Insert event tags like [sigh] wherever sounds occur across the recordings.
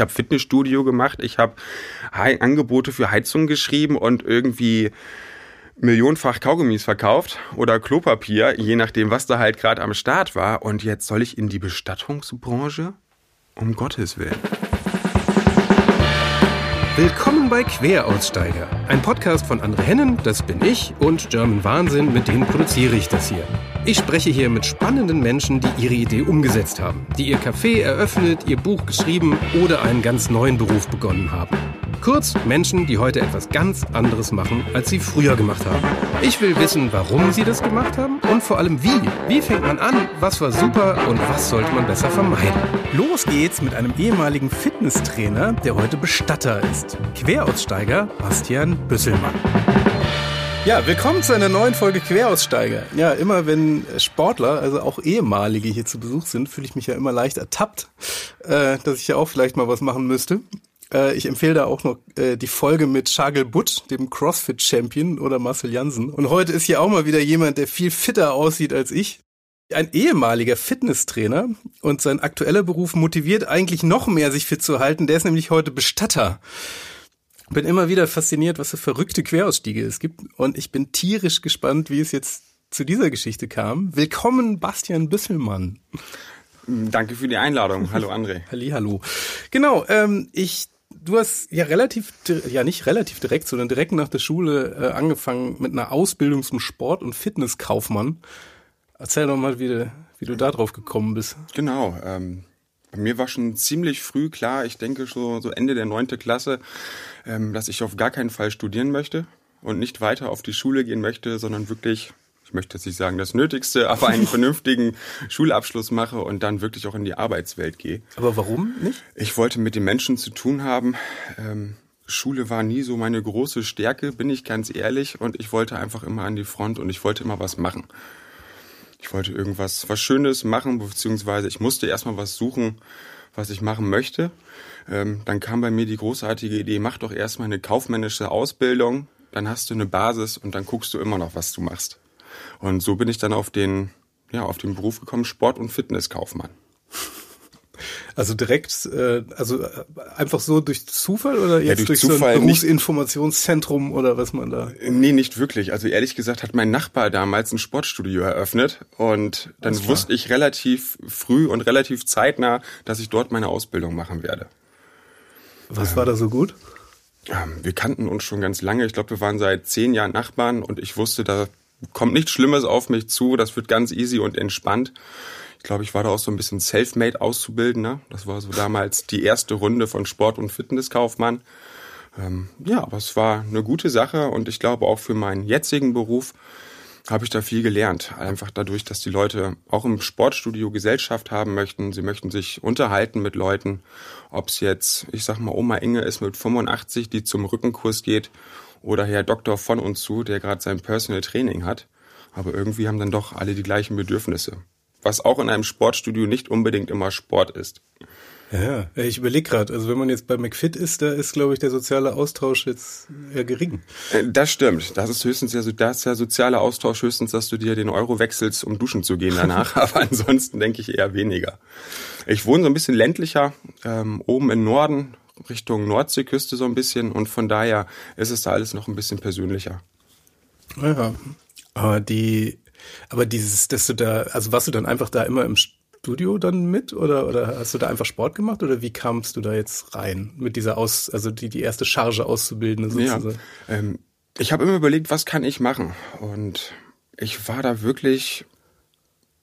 Ich habe Fitnessstudio gemacht, ich habe Angebote für Heizung geschrieben und irgendwie millionenfach Kaugummis verkauft oder Klopapier, je nachdem, was da halt gerade am Start war. Und jetzt soll ich in die Bestattungsbranche? Um Gottes Willen. Willkommen bei Queraussteiger, ein Podcast von Andre Hennen, das bin ich, und German Wahnsinn, mit denen produziere ich das hier. Ich spreche hier mit spannenden Menschen, die ihre Idee umgesetzt haben, die ihr Café eröffnet, ihr Buch geschrieben oder einen ganz neuen Beruf begonnen haben. Kurz Menschen, die heute etwas ganz anderes machen, als sie früher gemacht haben. Ich will wissen, warum sie das gemacht haben und vor allem wie. Wie fängt man an? Was war super und was sollte man besser vermeiden? Los geht's mit einem ehemaligen Fitnesstrainer, der heute Bestatter ist. Queraussteiger Bastian Büsselmann. Ja, willkommen zu einer neuen Folge Queraussteiger. Ja, immer wenn Sportler, also auch ehemalige hier zu Besuch sind, fühle ich mich ja immer leicht ertappt, äh, dass ich ja auch vielleicht mal was machen müsste. Äh, ich empfehle da auch noch äh, die Folge mit Shagel Butt, dem CrossFit-Champion oder Marcel Jansen. Und heute ist hier auch mal wieder jemand, der viel fitter aussieht als ich. Ein ehemaliger Fitnesstrainer und sein aktueller Beruf motiviert eigentlich noch mehr, sich fit zu halten. Der ist nämlich heute Bestatter bin immer wieder fasziniert, was für verrückte Querausstiege es gibt. Und ich bin tierisch gespannt, wie es jetzt zu dieser Geschichte kam. Willkommen, Bastian Büsselmann. Danke für die Einladung. Hallo, André. Halli, hallo. Genau, ähm, ich, du hast ja relativ, ja nicht relativ direkt, sondern direkt nach der Schule äh, angefangen mit einer Ausbildung zum Sport- und Fitnesskaufmann. Erzähl doch mal, wie du, wie du da drauf gekommen bist. Genau, ähm, bei mir war schon ziemlich früh klar, ich denke so, so Ende der neunte Klasse, ähm, dass ich auf gar keinen Fall studieren möchte und nicht weiter auf die Schule gehen möchte, sondern wirklich, ich möchte jetzt nicht sagen das Nötigste, aber einen [laughs] vernünftigen Schulabschluss mache und dann wirklich auch in die Arbeitswelt gehe. Aber warum nicht? Ich wollte mit den Menschen zu tun haben. Ähm, Schule war nie so meine große Stärke, bin ich ganz ehrlich, und ich wollte einfach immer an die Front und ich wollte immer was machen. Ich wollte irgendwas was Schönes machen, beziehungsweise ich musste erstmal was suchen, was ich machen möchte. Ähm, dann kam bei mir die großartige Idee, mach doch erstmal eine kaufmännische Ausbildung, dann hast du eine Basis und dann guckst du immer noch, was du machst. Und so bin ich dann auf den, ja, auf den Beruf gekommen, Sport- und Fitnesskaufmann. Also direkt, äh, also äh, einfach so durch Zufall oder jetzt ja, durch, durch Zufall so ein Berufsinformationszentrum oder was man da? Nee, nicht wirklich. Also ehrlich gesagt hat mein Nachbar damals ein Sportstudio eröffnet und dann wusste ich relativ früh und relativ zeitnah, dass ich dort meine Ausbildung machen werde. Was ähm, war da so gut? Ähm, wir kannten uns schon ganz lange. Ich glaube, wir waren seit zehn Jahren Nachbarn und ich wusste, da kommt nichts Schlimmes auf mich zu. Das wird ganz easy und entspannt. Ich glaube, ich war da auch so ein bisschen self-made Auszubildender. Das war so damals die erste Runde von Sport- und Fitnesskaufmann. Ähm, ja, aber es war eine gute Sache und ich glaube auch für meinen jetzigen Beruf habe ich da viel gelernt. Einfach dadurch, dass die Leute auch im Sportstudio Gesellschaft haben möchten. Sie möchten sich unterhalten mit Leuten. Ob es jetzt, ich sag mal, Oma Inge ist mit 85, die zum Rückenkurs geht, oder Herr Doktor von uns zu, der gerade sein Personal Training hat. Aber irgendwie haben dann doch alle die gleichen Bedürfnisse was auch in einem Sportstudio nicht unbedingt immer Sport ist. Ja, ich überlege gerade, also wenn man jetzt bei McFit ist, da ist, glaube ich, der soziale Austausch jetzt eher gering. Äh, das stimmt. Das ist höchstens ja, das ist der soziale Austausch höchstens, dass du dir den Euro wechselst, um duschen zu gehen danach. [laughs] Aber ansonsten denke ich eher weniger. Ich wohne so ein bisschen ländlicher, ähm, oben im Norden, Richtung Nordseeküste so ein bisschen. Und von daher ist es da alles noch ein bisschen persönlicher. Ja, aber die aber dieses, dass du da, also warst du dann einfach da immer im Studio dann mit oder, oder hast du da einfach Sport gemacht oder wie kamst du da jetzt rein mit dieser Aus, also die, die erste Charge auszubilden sozusagen? Ja, ähm, ich habe immer überlegt, was kann ich machen und ich war da wirklich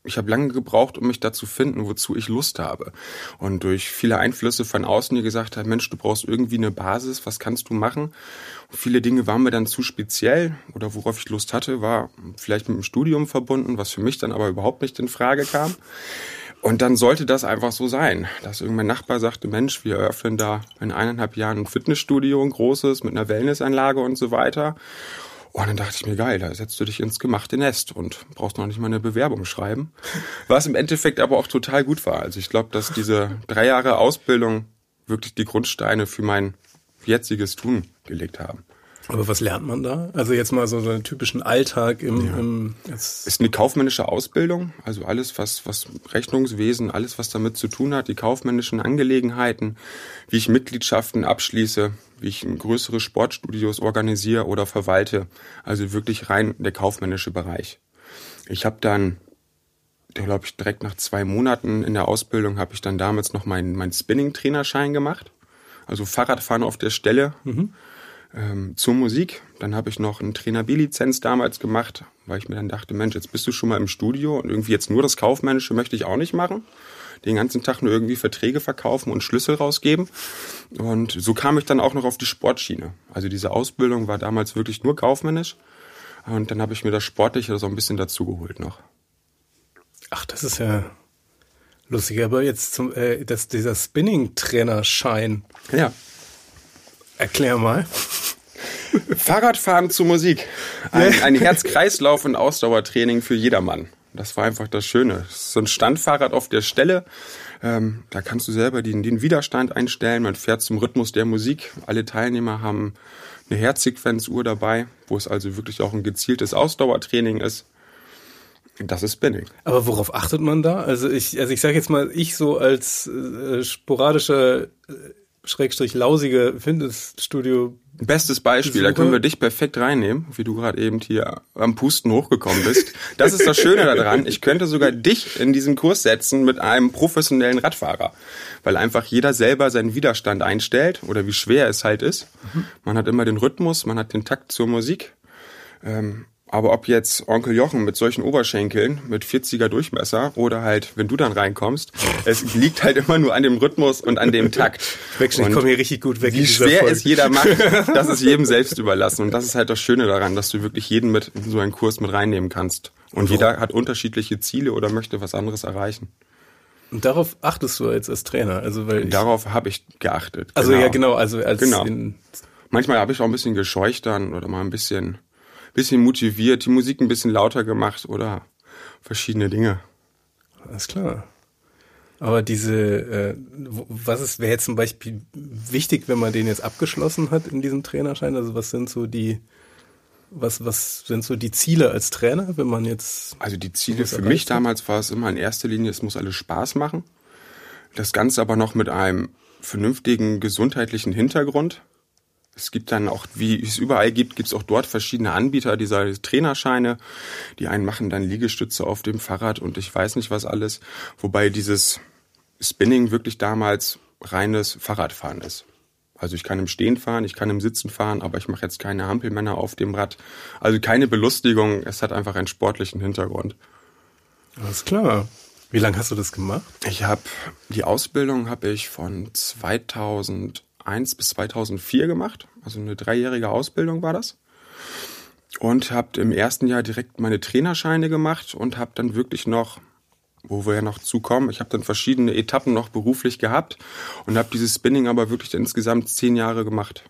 ich habe lange gebraucht, um mich dazu finden, wozu ich Lust habe. Und durch viele Einflüsse von außen, die gesagt haben, Mensch, du brauchst irgendwie eine Basis, was kannst du machen? Und viele Dinge waren mir dann zu speziell oder worauf ich Lust hatte, war vielleicht mit dem Studium verbunden, was für mich dann aber überhaupt nicht in Frage kam. Und dann sollte das einfach so sein, dass irgendein Nachbar sagte, Mensch, wir eröffnen da in eineinhalb Jahren ein Fitnessstudio, ein großes, mit einer Wellnessanlage und so weiter. Und dann dachte ich mir, geil, da setzt du dich ins gemachte Nest und brauchst noch nicht mal eine Bewerbung schreiben. [laughs] Was im Endeffekt aber auch total gut war. Also ich glaube, dass diese drei Jahre Ausbildung wirklich die Grundsteine für mein jetziges Tun gelegt haben. Aber was lernt man da? Also jetzt mal so, so einen typischen Alltag im, ja. im ist eine kaufmännische Ausbildung, also alles was was Rechnungswesen, alles was damit zu tun hat, die kaufmännischen Angelegenheiten, wie ich Mitgliedschaften abschließe, wie ich größere Sportstudios organisiere oder verwalte, also wirklich rein der kaufmännische Bereich. Ich habe dann glaube ich direkt nach zwei Monaten in der Ausbildung habe ich dann damals noch meinen mein Spinning Trainerschein gemacht, also Fahrradfahren auf der Stelle. Mhm ähm, zur Musik. Dann habe ich noch eine Trainer B-Lizenz damals gemacht, weil ich mir dann dachte, Mensch, jetzt bist du schon mal im Studio und irgendwie jetzt nur das Kaufmännische möchte ich auch nicht machen. Den ganzen Tag nur irgendwie Verträge verkaufen und Schlüssel rausgeben. Und so kam ich dann auch noch auf die Sportschiene. Also diese Ausbildung war damals wirklich nur kaufmännisch. Und dann habe ich mir das Sportliche so ein bisschen dazugeholt noch. Ach, das ist ja lustig. Aber jetzt zum, äh, das, dieser Spinning-Trainerschein. Ja. Erklär mal. Fahrradfahren zu Musik. Ein, ein Herz-Kreislauf- und Ausdauertraining für jedermann. Das war einfach das Schöne. so ein Standfahrrad auf der Stelle. Ähm, da kannst du selber den, den Widerstand einstellen. Man fährt zum Rhythmus der Musik. Alle Teilnehmer haben eine Herzsequenzuhr dabei, wo es also wirklich auch ein gezieltes Ausdauertraining ist. Das ist Spinning. Aber worauf achtet man da? Also ich, also ich sage jetzt mal, ich so als äh, sporadischer Schrägstrich lausige Fitnessstudio. Bestes Beispiel, Besucher. da können wir dich perfekt reinnehmen, wie du gerade eben hier am Pusten hochgekommen bist. Das ist das Schöne daran. Ich könnte sogar dich in diesen Kurs setzen mit einem professionellen Radfahrer, weil einfach jeder selber seinen Widerstand einstellt oder wie schwer es halt ist. Man hat immer den Rhythmus, man hat den Takt zur Musik. Ähm, aber ob jetzt Onkel Jochen mit solchen Oberschenkeln mit 40er Durchmesser oder halt, wenn du dann reinkommst, [laughs] es liegt halt immer nur an dem Rhythmus und an dem Takt. Ich komme hier richtig gut weg. Wie schwer Folge. es jeder macht, [laughs] das ist jedem selbst überlassen. Und das ist halt das Schöne daran, dass du wirklich jeden mit in so einen Kurs mit reinnehmen kannst. Und Warum? jeder hat unterschiedliche Ziele oder möchte was anderes erreichen. Und darauf achtest du jetzt als Trainer, also weil darauf habe ich geachtet. Also genau. ja genau, also als genau. Manchmal habe ich auch ein bisschen gescheucht dann oder mal ein bisschen bisschen motiviert, die Musik ein bisschen lauter gemacht oder verschiedene Dinge. Alles klar. Aber diese, äh, was ist, wäre jetzt zum Beispiel wichtig, wenn man den jetzt abgeschlossen hat in diesem Trainerschein? Also was sind so die, was, was sind so die Ziele als Trainer, wenn man jetzt. Also die Ziele für mich damals war es immer in erster Linie, es muss alles Spaß machen. Das Ganze aber noch mit einem vernünftigen gesundheitlichen Hintergrund. Es gibt dann auch, wie es überall gibt, gibt es auch dort verschiedene Anbieter dieser Trainerscheine. Die einen machen dann Liegestütze auf dem Fahrrad und ich weiß nicht was alles. Wobei dieses Spinning wirklich damals reines Fahrradfahren ist. Also ich kann im Stehen fahren, ich kann im Sitzen fahren, aber ich mache jetzt keine Hampelmänner auf dem Rad. Also keine Belustigung, es hat einfach einen sportlichen Hintergrund. Alles klar. Wie lange hast du das gemacht? Ich habe die Ausbildung habe ich von 2000 2001 bis 2004 gemacht. Also eine dreijährige Ausbildung war das. Und habe im ersten Jahr direkt meine Trainerscheine gemacht und habe dann wirklich noch, wo wir ja noch zukommen, ich habe dann verschiedene Etappen noch beruflich gehabt und habe dieses Spinning aber wirklich insgesamt zehn Jahre gemacht.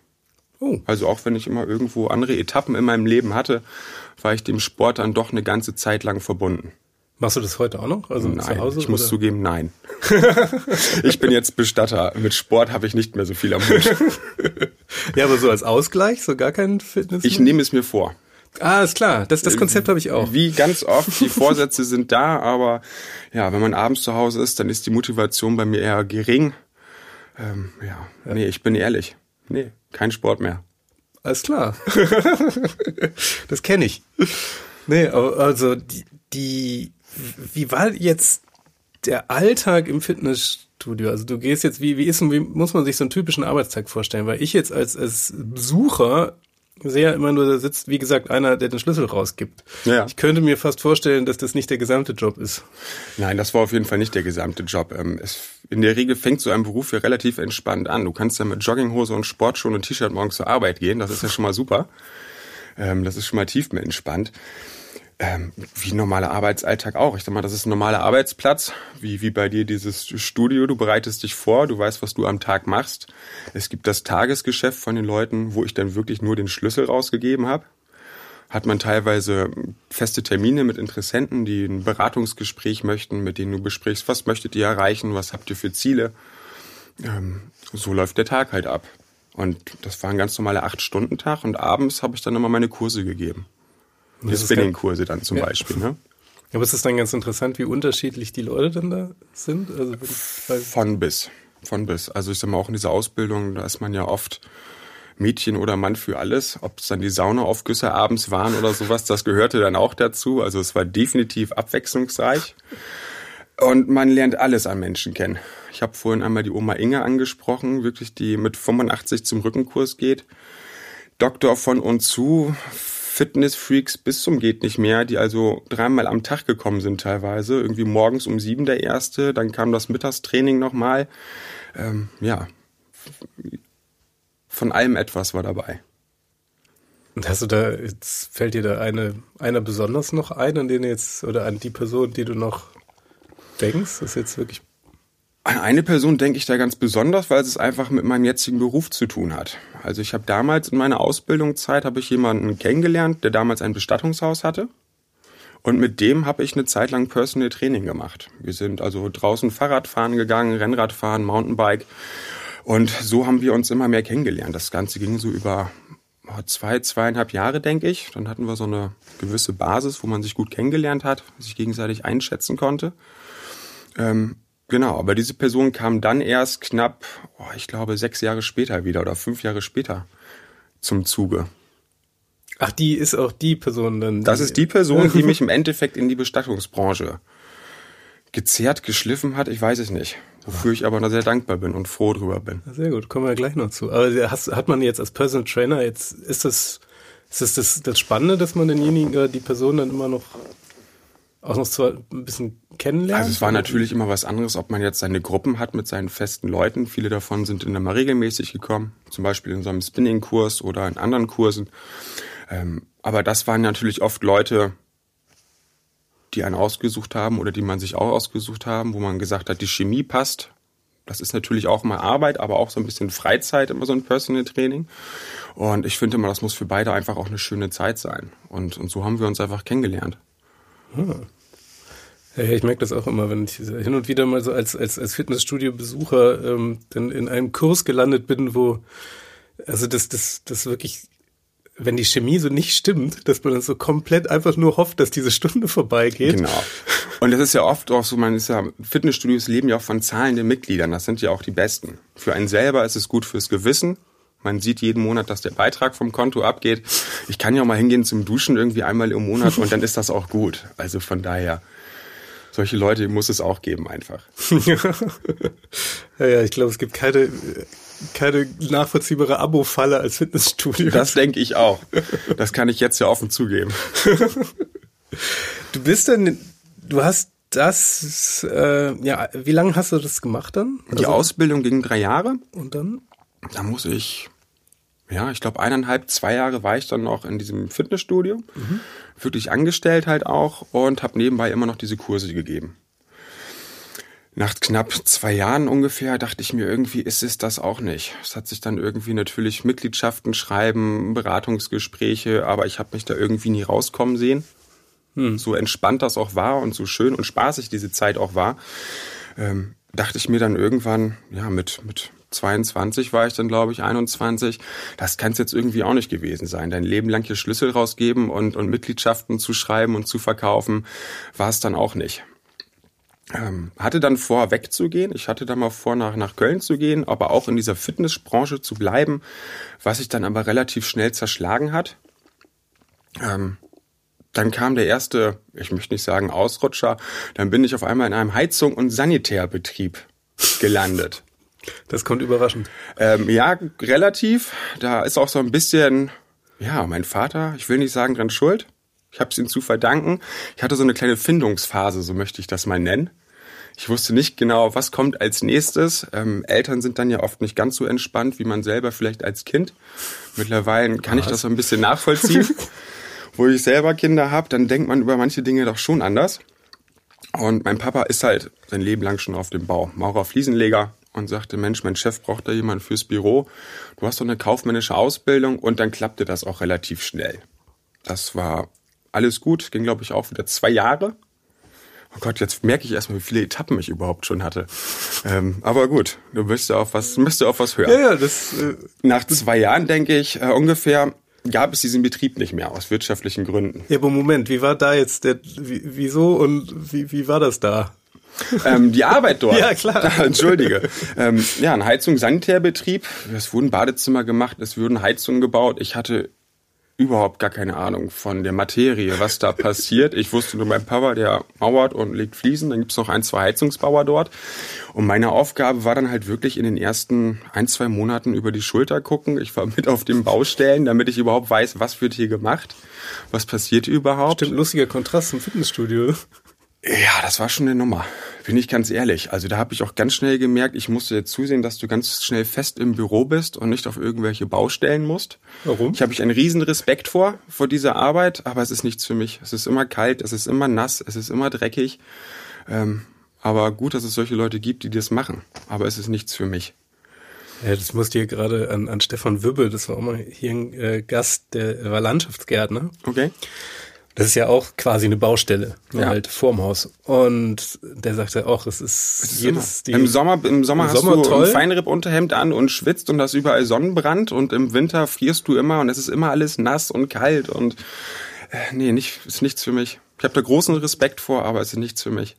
Oh. Also auch wenn ich immer irgendwo andere Etappen in meinem Leben hatte, war ich dem Sport dann doch eine ganze Zeit lang verbunden. Machst du das heute auch noch? Also nein, zu Hause, ich muss zugeben, nein. [laughs] ich bin jetzt Bestatter. Mit Sport habe ich nicht mehr so viel am Hut. [laughs] ja, aber so als Ausgleich, so gar kein Fitness? Ich nehme es mir vor. Ah, ist klar. Das, das Konzept habe ich auch. Wie ganz oft, die [laughs] Vorsätze sind da, aber ja, wenn man abends zu Hause ist, dann ist die Motivation bei mir eher gering. Ähm, ja, ja, nee, ich bin ehrlich. Nee, kein Sport mehr. Alles klar. das kenne ich. Nee, also die, die wie war jetzt der Alltag im Fitnessstudio? Also du gehst jetzt, wie, wie ist wie muss man sich so einen typischen Arbeitstag vorstellen? Weil ich jetzt als, als Besucher sehe ja immer nur, da sitzt, wie gesagt, einer, der den Schlüssel rausgibt. Ja. Ich könnte mir fast vorstellen, dass das nicht der gesamte Job ist. Nein, das war auf jeden Fall nicht der gesamte Job. Ähm, es, in der Regel fängt so ein Beruf ja relativ entspannt an. Du kannst ja mit Jogginghose und Sportschuhen und T-Shirt morgens zur Arbeit gehen. Das ist ja schon mal super. Ähm, das ist schon mal tief mit entspannt ähm, wie normaler Arbeitsalltag auch. Ich sag mal, das ist ein normaler Arbeitsplatz, wie, wie bei dir dieses Studio. Du bereitest dich vor, du weißt, was du am Tag machst. Es gibt das Tagesgeschäft von den Leuten, wo ich dann wirklich nur den Schlüssel rausgegeben habe. Hat man teilweise feste Termine mit Interessenten, die ein Beratungsgespräch möchten, mit denen du besprichst, was möchtet ihr erreichen, was habt ihr für Ziele. Ähm, so läuft der Tag halt ab. Und das war ein ganz normaler Acht-Stunden-Tag und abends habe ich dann immer meine Kurse gegeben. Die Das Spinning-Kurse dann zum Ja. Beispiel. Ne? Aber es ist dann ganz interessant, wie unterschiedlich die Leute dann da sind. Also, Von bis. Von bis. Also ich sag mal, auch in dieser Ausbildung, da ist man ja oft Mädchen oder Mann für alles. Ob es dann die Saunaaufgüsse abends waren oder sowas, das gehörte dann auch dazu. Also es war definitiv abwechslungsreich. Und man lernt alles an Menschen kennen. Ich habe vorhin einmal die Oma Inge angesprochen, wirklich die mit 85 zum Rückenkurs geht. Doktor von und zu, Fitnessfreaks bis zum geht nicht mehr, die also dreimal am Tag gekommen sind teilweise. Irgendwie morgens um sieben der erste, dann kam das Mittagstraining nochmal. Ähm, ja, von allem etwas war dabei. und hast du da, jetzt fällt dir da eine, einer besonders noch ein, an den jetzt, oder an die Person, die du noch denkst? Das ist jetzt wirklich, An eine Person denke ich da ganz besonders, weil es einfach mit meinem jetzigen Beruf zu tun hat. Also ich habe damals in meiner Ausbildungszeit habe ich jemanden kennengelernt, der damals ein Bestattungshaus hatte. Und mit dem habe ich eine Zeit lang Personal Training gemacht. Wir sind also draußen Fahrrad fahren gegangen, Rennrad fahren, Mountainbike. Und so haben wir uns immer mehr kennengelernt. Das Ganze ging so über oh, zwei, zweieinhalb Jahre, denke ich. Dann hatten wir so eine gewisse Basis, wo man sich gut kennengelernt hat, sich gegenseitig einschätzen konnte. Ähm, genau, aber diese Person kam dann erst knapp, oh, ich glaube, sechs Jahre später wieder oder fünf Jahre später zum Zuge. ach, die ist auch die Person dann. Das ist die Person, die [laughs] mich im Endeffekt in die Bestattungsbranche gezerrt, geschliffen hat. Ich weiß es nicht. Wofür ich aber noch sehr dankbar bin und froh drüber bin. Sehr gut, kommen wir gleich noch zu. Aber hast, hat man jetzt als Personal Trainer jetzt, ist das, ist das, das das Spannende, dass man denjenigen, äh, die Person dann immer noch zwar ein bisschen kennenlernt? Also es war natürlich immer was anderes, ob man jetzt seine Gruppen hat mit seinen festen Leuten. Viele davon sind immer mal regelmäßig gekommen, zum Beispiel in so einem Spinning-Kurs oder in anderen Kursen. Ähm, aber das waren natürlich oft Leute, die einen ausgesucht haben oder die man sich auch ausgesucht haben, wo man gesagt hat, die Chemie passt. Das ist natürlich auch mal Arbeit, aber auch so ein bisschen Freizeit, immer so ein Personal Training. Und ich finde immer, das muss für beide einfach auch eine schöne Zeit sein. Und, und so haben wir uns einfach kennengelernt. Ja, ich merke das auch immer, wenn ich hin und wieder mal so als, als, als Fitnessstudio-Besucher ähm, dann in einem Kurs gelandet bin, wo, also das, das, das wirklich, wenn die Chemie so nicht stimmt, dass man dann so komplett einfach nur hofft, dass diese Stunde vorbeigeht. Genau. Und das ist ja oft auch so, man ist ja, Fitnessstudios leben ja auch von zahlenden Mitgliedern. Das sind ja auch die besten. Für einen selber ist es gut fürs Gewissen. Man sieht jeden Monat, dass der Beitrag vom Konto abgeht. Ich kann ja auch mal hingehen zum Duschen irgendwie einmal im Monat und dann ist das auch gut. Also von daher, solche Leute muss es auch geben einfach. [laughs] ja, ja, ich glaube, es gibt keine, keine nachvollziehbare Abo-Falle als Fitnessstudio. Das denke ich auch. Das kann ich jetzt ja offen zugeben. [laughs] Du bist dann, du hast das, äh, ja, wie lange hast du das gemacht dann? Die Also- Ausbildung ging drei Jahre. Und dann? Da muss ich, ja, ich glaube eineinhalb, zwei Jahre war ich dann noch in diesem Fitnessstudio, wirklich angestellt halt auch und habe nebenbei immer noch diese Kurse gegeben. Nach knapp zwei Jahren ungefähr dachte ich mir, irgendwie ist es das auch nicht. Es hat sich dann irgendwie natürlich Mitgliedschaften schreiben, Beratungsgespräche, aber ich habe mich da irgendwie nie rauskommen sehen. So entspannt das auch war und so schön und spaßig diese Zeit auch war, ähm, dachte ich mir dann irgendwann, ja, mit, mit 22 war ich dann, glaube ich, 21, das kann es jetzt irgendwie auch nicht gewesen sein. Dein Leben lang hier Schlüssel rausgeben und, und Mitgliedschaften zu schreiben und zu verkaufen, war es dann auch nicht. Ähm, hatte dann vor, wegzugehen. Ich hatte dann mal vor, nach, nach Köln zu gehen, aber auch in dieser Fitnessbranche zu bleiben, was sich dann aber relativ schnell zerschlagen hat. Ähm, dann kam der erste, ich möchte nicht sagen Ausrutscher, dann bin ich auf einmal in einem Heizung- und Sanitärbetrieb gelandet. Das kommt überraschend. Ähm, ja, relativ. Da ist auch so ein bisschen, ja, mein Vater, ich will nicht sagen dran schuld. Ich habe es ihm zu verdanken. Ich hatte so eine kleine Findungsphase, so möchte ich das mal nennen. Ich wusste nicht genau, was kommt als nächstes. Ähm, Eltern sind dann ja oft nicht ganz so entspannt, wie man selber vielleicht als Kind. Mittlerweile kann ich das so ein bisschen nachvollziehen. [laughs] Wo ich selber Kinder habe, dann denkt man über manche Dinge doch schon anders. Und mein Papa ist halt sein Leben lang schon auf dem Bau. Maurer Fliesenleger und sagte, Mensch, mein Chef braucht da jemanden fürs Büro. Du hast doch eine kaufmännische Ausbildung und dann klappte das auch relativ schnell. Das war alles gut, ging glaube ich auch wieder zwei Jahre. Oh Gott, jetzt merke ich erstmal, wie viele Etappen ich überhaupt schon hatte. Ähm, aber gut, du müsstest auf was, müsst auf was hören. Ja, ja, das. Äh, Nach zwei Jahren, denke ich, äh, ungefähr gab es diesen Betrieb nicht mehr aus wirtschaftlichen Gründen. Ja, aber Moment, wie war da jetzt der, wie, wieso und wie, wie war das da? Ähm, die Arbeit dort. [laughs] Ja, klar. [laughs] Entschuldige. Ähm, ja, ein Heizungs-Sanitärbetrieb. Es wurden Badezimmer gemacht, es wurden Heizungen gebaut. Ich hatte überhaupt gar keine Ahnung von der Materie, was da passiert. Ich wusste nur, mein Papa, der mauert und legt Fliesen. Dann gibt's noch ein, zwei Heizungsbauer dort. Und meine Aufgabe war dann halt wirklich in den ersten ein, zwei Monaten über die Schulter gucken. Ich war mit auf den Baustellen, damit ich überhaupt weiß, was wird hier gemacht, was passiert überhaupt. Stimmt, lustiger Kontrast zum Fitnessstudio. Ja, das war schon eine Nummer. Bin ich ganz ehrlich. Also da habe ich auch ganz schnell gemerkt, ich musste jetzt zusehen, dass du ganz schnell fest im Büro bist und nicht auf irgendwelche Baustellen musst. Warum? Ich habe ich einen riesen Respekt vor, vor dieser Arbeit, aber es ist nichts für mich. Es ist immer kalt, es ist immer nass, es ist immer dreckig. Ähm, aber gut, dass es solche Leute gibt, die das machen. Aber es ist nichts für mich. Ja, das musste hier gerade an, an Stefan Wübbe, das war auch mal hier ein äh, Gast, der war Landschaftsgärtner. Okay. Das ist ja auch quasi eine Baustelle, nur Ja. halt vorm Haus. Und der sagte auch, es ist, Es ist jedes, immer. Im Sommer, im Sommer im hast Sommer du toll. ein Feinripp-Unterhemd an und schwitzt und hast überall Sonnenbrand und im Winter frierst du immer und es ist immer alles nass und kalt und äh, nee, nicht, ist nichts für mich. Ich habe da großen Respekt vor, aber es ist nichts für mich.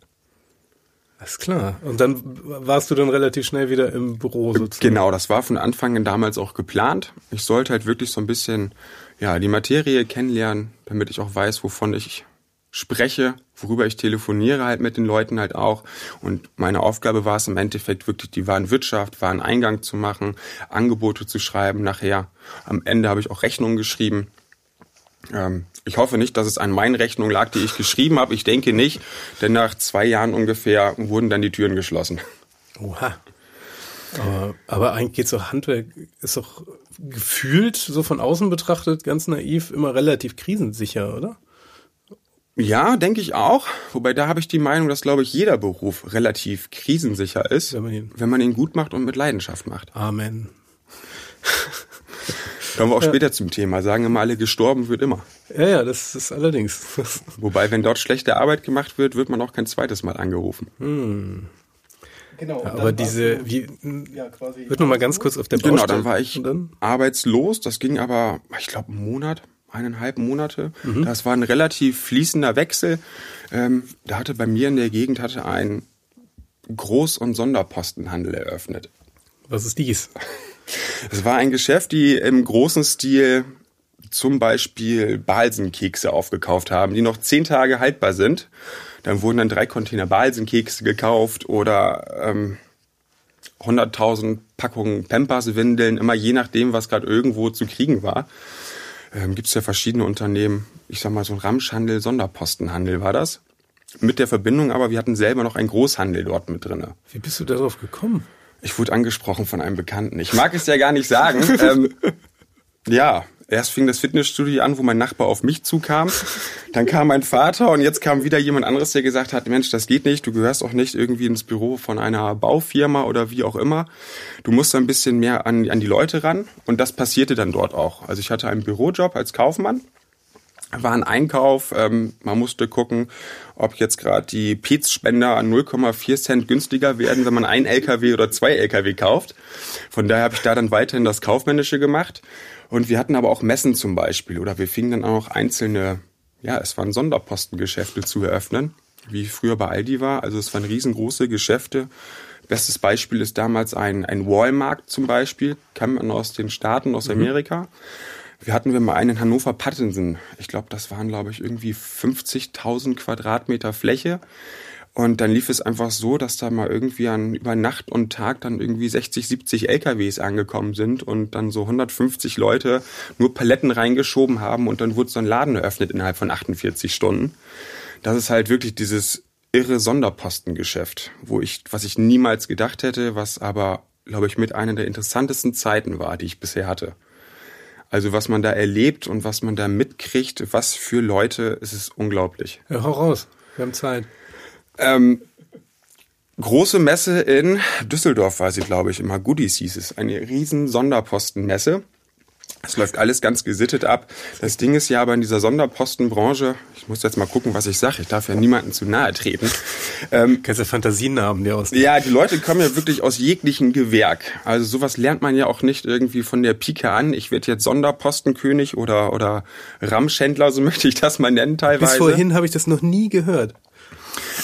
Alles klar. Und dann warst du dann relativ schnell wieder im Büro sozusagen. Genau, das war von Anfang an damals auch geplant. Ich sollte halt wirklich so ein bisschen ja, die Materie kennenlernen, damit ich auch weiß, wovon ich spreche, worüber ich telefoniere halt mit den Leuten halt auch. Und meine Aufgabe war es im Endeffekt wirklich die Warenwirtschaft, Wareneingang zu machen, Angebote zu schreiben nachher. Am Ende habe ich auch Rechnungen geschrieben. Ähm, ich hoffe nicht, dass es an meinen Rechnungen lag, die ich geschrieben habe. Ich denke nicht, denn nach zwei Jahren ungefähr wurden dann die Türen geschlossen. Oha. Aber, aber eigentlich geht so Handwerk, ist doch gefühlt, so von außen betrachtet, ganz naiv, immer relativ krisensicher, oder? Ja, denke ich auch. Wobei da habe ich die Meinung, dass, glaube ich, jeder Beruf relativ krisensicher ist, Wenn man ihn- wenn man ihn gut macht und mit Leidenschaft macht. Amen. [laughs] Kommen wir auch später zum Thema. Sagen immer alle, gestorben wird immer. Ja, ja, das ist allerdings. [laughs] Wobei, wenn dort schlechte Arbeit gemacht wird, wird man auch kein zweites Mal angerufen. Genau. aber diese, wie, wird noch mal ganz kurz auf der Genau, Baustelle. dann war ich dann? arbeitslos. Das ging aber, ich glaube, einen Monat, eineinhalb Monate. Mhm. Das war ein relativ fließender Wechsel. Ähm, da hatte bei mir in der Gegend hatte ein Groß- und Sonderpostenhandel eröffnet. Was ist dies? [laughs] Es war ein Geschäft, die im großen Stil zum Beispiel Balsenkekse aufgekauft haben, die noch zehn Tage haltbar sind. Dann wurden dann drei Container Balsenkekse gekauft oder ähm, 100.000 Packungen Pampers-Windeln, immer je nachdem, was gerade irgendwo zu kriegen war. Ähm, Gibt es ja verschiedene Unternehmen. Ich sag mal, so ein Ramschhandel, Sonderpostenhandel war das. Mit der Verbindung aber, wir hatten selber noch einen Großhandel dort mit drinne. Wie bist du darauf gekommen? Ich wurde angesprochen von einem Bekannten. Ich mag es ja gar nicht sagen. [laughs] ähm, ja, erst fing das Fitnessstudio an, wo mein Nachbar auf mich zukam. Dann kam mein Vater und jetzt kam wieder jemand anderes, der gesagt hat, Mensch, das geht nicht. Du gehörst auch nicht irgendwie ins Büro von einer Baufirma oder wie auch immer. Du musst ein bisschen mehr an, an die Leute ran. Und das passierte dann dort auch. Also ich hatte einen Bürojob als Kaufmann war ein Einkauf. Ähm, man musste gucken, ob jetzt gerade die Pez-Spender an 0,4 Cent günstiger werden, wenn man ein LKW oder zwei LKW kauft. Von daher habe ich da dann weiterhin das Kaufmännische gemacht. Und wir hatten aber auch Messen zum Beispiel. Oder wir fingen dann auch einzelne, ja, es waren Sonderpostengeschäfte zu eröffnen, wie früher bei Aldi war. Also es waren riesengroße Geschäfte. Bestes Beispiel ist damals ein, ein Walmart zum Beispiel, kam man aus den Staaten, aus Amerika. Wir hatten wir mal einen in Hannover Pattensen. Ich glaube, das waren, glaube ich, irgendwie 50.000 Quadratmeter Fläche. Und dann lief es einfach so, dass da mal irgendwie an, über Nacht und Tag dann irgendwie 60, 70 LKWs angekommen sind und dann so 150 Leute nur Paletten reingeschoben haben und dann wurde so ein Laden eröffnet innerhalb von 48 Stunden. Das ist halt wirklich dieses irre Sonderpostengeschäft, wo ich, was ich niemals gedacht hätte, was aber, glaube ich, mit einer der interessantesten Zeiten war, die ich bisher hatte. Also was man da erlebt und was man da mitkriegt, was für Leute, es ist unglaublich. Ja, hau raus. Wir haben Zeit. Ähm, große Messe in Düsseldorf war sie, glaube ich, immer. Goodies hieß es. Eine riesen Sonderpostenmesse. Es läuft alles ganz gesittet ab. Das Ding ist ja aber in dieser Sonderpostenbranche, ich muss jetzt mal gucken, was ich sage, ich darf ja niemanden zu nahe treten. Ähm, Kannst du Fantasienamen dir aus? Ja, die Leute kommen ja wirklich aus jeglichen Gewerk. Also sowas lernt man ja auch nicht irgendwie von der Pike an. Ich werde jetzt Sonderpostenkönig oder, oder Ramschändler, so [laughs] möchte ich das mal nennen teilweise. Bis vorhin habe ich das noch nie gehört.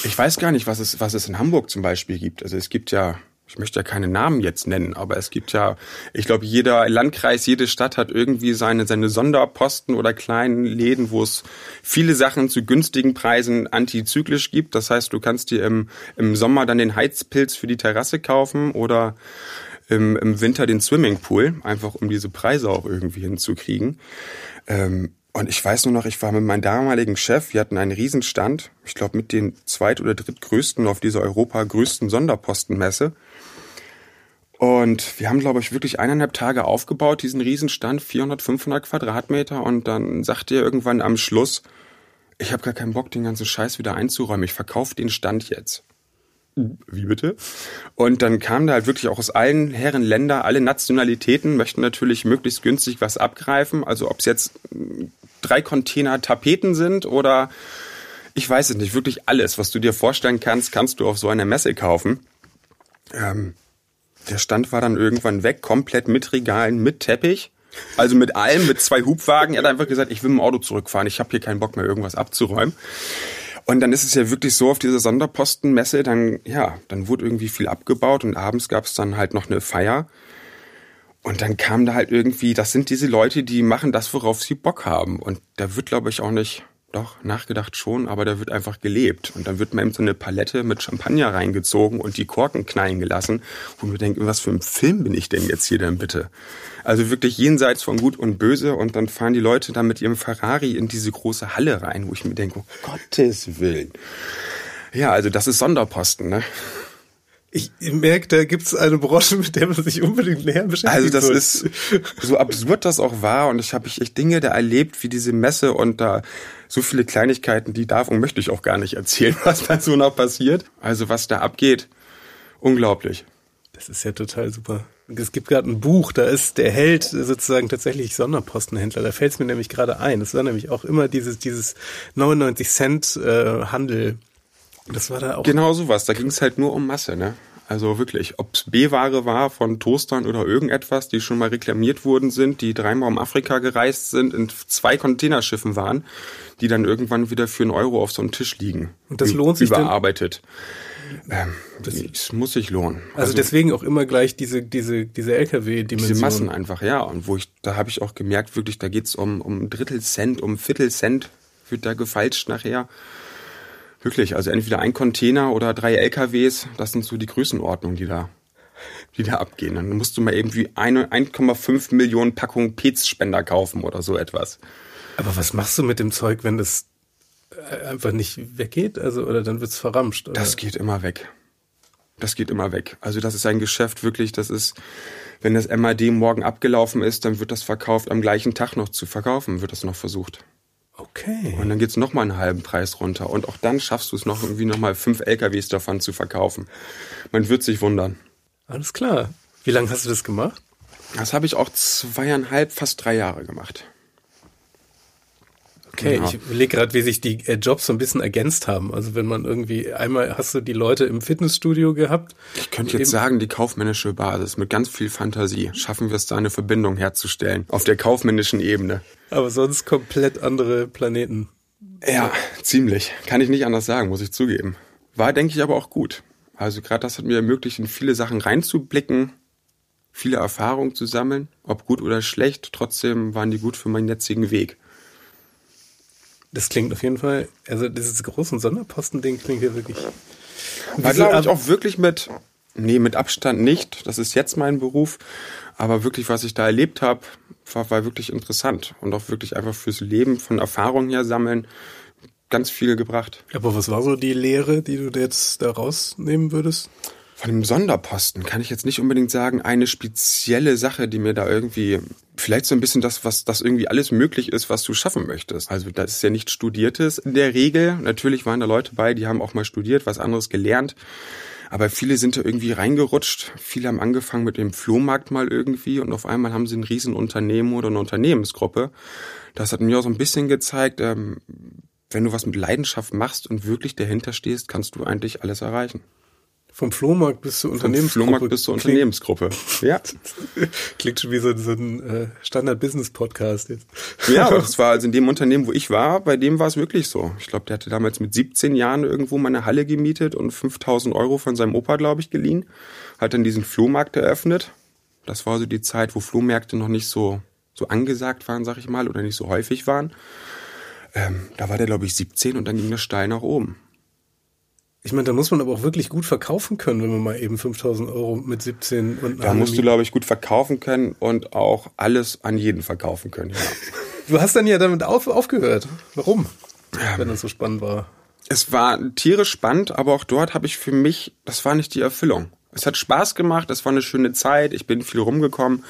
Ich weiß gar nicht, was es, was es in Hamburg zum Beispiel gibt. Also es gibt ja ich möchte ja keine Namen jetzt nennen, aber es gibt ja, ich glaube, jeder Landkreis, jede Stadt hat irgendwie seine, seine Sonderposten oder kleinen Läden, wo es viele Sachen zu günstigen Preisen antizyklisch gibt. Das heißt, du kannst dir im, im Sommer dann den Heizpilz für die Terrasse kaufen oder im, im Winter den Swimmingpool, einfach um diese Preise auch irgendwie hinzukriegen. Ähm, und ich weiß nur noch, ich war mit meinem damaligen Chef, wir hatten einen Riesenstand, ich glaube mit den zweit- oder drittgrößten auf dieser Europa größten Sonderpostenmesse. Und wir haben, glaube ich, wirklich eineinhalb Tage aufgebaut, diesen Riesenstand, 400, 500 Quadratmeter. Und dann sagte er irgendwann am Schluss, ich habe gar keinen Bock, den ganzen Scheiß wieder einzuräumen. Ich verkaufe den Stand jetzt. Wie bitte? Und dann kamen da halt wirklich auch aus allen Herren Länder, alle Nationalitäten möchten natürlich möglichst günstig was abgreifen. Also ob es jetzt drei Container Tapeten sind oder ich weiß es nicht, wirklich alles, was du dir vorstellen kannst, kannst du auf so einer Messe kaufen. Ähm, der Stand war dann irgendwann weg, komplett mit Regalen, mit Teppich. Also mit allem, mit zwei Hubwagen. Er hat einfach gesagt, ich will mit dem Auto zurückfahren. Ich habe hier keinen Bock mehr, irgendwas abzuräumen. Und dann ist es ja wirklich so auf dieser Sonderpostenmesse, dann, ja, dann wurde irgendwie viel abgebaut und abends gab es dann halt noch eine Feier. Und dann kam da halt irgendwie, das sind diese Leute, die machen das, worauf sie Bock haben. Und da wird, glaube ich, auch nicht doch, nachgedacht schon, aber da wird einfach gelebt. Und dann wird man eben so eine Palette mit Champagner reingezogen und die Korken knallen gelassen. Und wir denken, was für ein Film bin ich denn jetzt hier denn bitte? Also wirklich jenseits von Gut und Böse. Und dann fahren die Leute dann mit ihrem Ferrari in diese große Halle rein, wo ich mir denke, um Gottes Willen. Ja, also das ist Sonderposten, ne? Ich merke, da gibt es eine Branche, mit der man sich unbedingt näher beschäftigt. Also das muss. ist so absurd das auch war und ich habe ich echt Dinge da erlebt, wie diese Messe und da so viele Kleinigkeiten, die darf und möchte ich auch gar nicht erzählen, [laughs] was da so noch passiert. Also was da abgeht, unglaublich. Das ist ja total super. Es gibt gerade ein Buch, da ist der Held sozusagen tatsächlich Sonderpostenhändler. Da fällt es mir nämlich gerade ein. Das war nämlich auch immer dieses, dieses 99 Cent äh, Handel das war da auch. Genau sowas. Da ging es halt nur um Masse, ne? Also wirklich, ob es B-Ware war von Toastern oder irgendetwas, die schon mal reklamiert worden sind, die dreimal um Afrika gereist sind, in zwei Containerschiffen waren, die dann irgendwann wieder für einen Euro auf so einem Tisch liegen. Und das lohnt sich überarbeitet. Ähm, das, das, muss sich lohnen. Also, also, deswegen auch immer gleich diese diese diese LKW-Dimension. Diese Massen einfach, ja. Und wo ich, da habe ich auch gemerkt, wirklich, da geht's um um Drittel Cent, um Viertel Cent wird da gefeilscht nachher. Wirklich, also entweder ein Container oder drei LKWs, das sind so die Größenordnungen, die da, die da abgehen. Dann musst du mal irgendwie 1,5 Millionen Packungen Pez-Spender kaufen oder so etwas. Aber was machst du mit dem Zeug, wenn das äh, einfach nicht weggeht? Also, oder dann wird's verramscht? Oder? Das geht immer weg. Das geht immer weg. Also das ist ein Geschäft wirklich, das ist, wenn das MAD morgen abgelaufen ist, dann wird das verkauft, am gleichen Tag noch zu verkaufen, wird das noch versucht. Okay. Und dann geht's noch mal einen halben Preis runter. Und auch dann schaffst du es noch irgendwie noch mal fünf LKWs davon zu verkaufen. Man wird sich wundern. Alles klar. Wie lange hast du das gemacht? Das habe ich auch zweieinhalb, fast drei Jahre gemacht. Okay, genau. ich überlege gerade, wie sich die äh, Jobs so ein bisschen ergänzt haben. Also wenn man irgendwie, einmal hast du die Leute im Fitnessstudio gehabt. Ich könnte jetzt sagen, die kaufmännische Basis mit ganz viel Fantasie schaffen wir es da eine Verbindung herzustellen auf der kaufmännischen Ebene. Aber sonst komplett andere Planeten. Ja, ziemlich. Kann ich nicht anders sagen, muss ich zugeben. War, denke ich, aber auch gut. Also gerade das hat mir ermöglicht, in viele Sachen reinzublicken, viele Erfahrungen zu sammeln, ob gut oder schlecht. Trotzdem waren die gut für meinen jetzigen Weg. Das klingt auf jeden Fall, also dieses große Sonderposten-Ding klingt ja wirklich. War, glaube ich, auch wirklich mit, nee, mit Abstand nicht. Das ist jetzt mein Beruf. Aber wirklich, was ich da erlebt habe, war, war wirklich interessant. Und auch wirklich einfach fürs Leben von Erfahrungen her sammeln, ganz viel gebracht. Aber was war so die Lehre, die du jetzt da rausnehmen würdest? Von dem Sonderposten kann ich jetzt nicht unbedingt sagen, eine spezielle Sache, die mir da irgendwie, vielleicht so ein bisschen das, was das irgendwie alles möglich ist, was du schaffen möchtest. Also das ist ja nicht Studiertes in der Regel. Natürlich waren da Leute bei, die haben auch mal studiert, was anderes gelernt. Aber viele sind da irgendwie reingerutscht. Viele haben angefangen mit dem Flohmarkt mal irgendwie und auf einmal haben sie ein Riesenunternehmen oder eine Unternehmensgruppe. Das hat mir auch so ein bisschen gezeigt, ähm, wenn du was mit Leidenschaft machst und wirklich dahinter stehst, kannst du eigentlich alles erreichen. Vom Flohmarkt bis zur Unternehmensgruppe. Vom Flohmarkt bis zur Unternehmensgruppe. Ja. [laughs] Klingt schon wie so, so ein äh, Standard-Business-Podcast jetzt. Ja, aber das [laughs] war also in dem Unternehmen, wo ich war, bei dem war es wirklich so. Ich glaube, der hatte damals mit 17 Jahren irgendwo mal eine Halle gemietet und 5000 Euro von seinem Opa, glaube ich, geliehen. Hat dann diesen Flohmarkt eröffnet. Das war so die Zeit, wo Flohmärkte noch nicht so, so angesagt waren, sag ich mal, oder nicht so häufig waren. Ähm, da war der, glaube ich, 17 und dann ging der steil nach oben. Ich meine, da muss man aber auch wirklich gut verkaufen können, wenn man mal eben 5000 Euro mit 17 und Da musst du, glaube ich, gut verkaufen können und auch alles an jeden verkaufen können, ja. [laughs] du hast dann ja damit auf, aufgehört. Warum? Ja. Wenn das so spannend war. Es war tierisch spannend, aber auch dort habe ich für mich, das war nicht die Erfüllung. Es hat Spaß gemacht, es war eine schöne Zeit, ich bin viel rumgekommen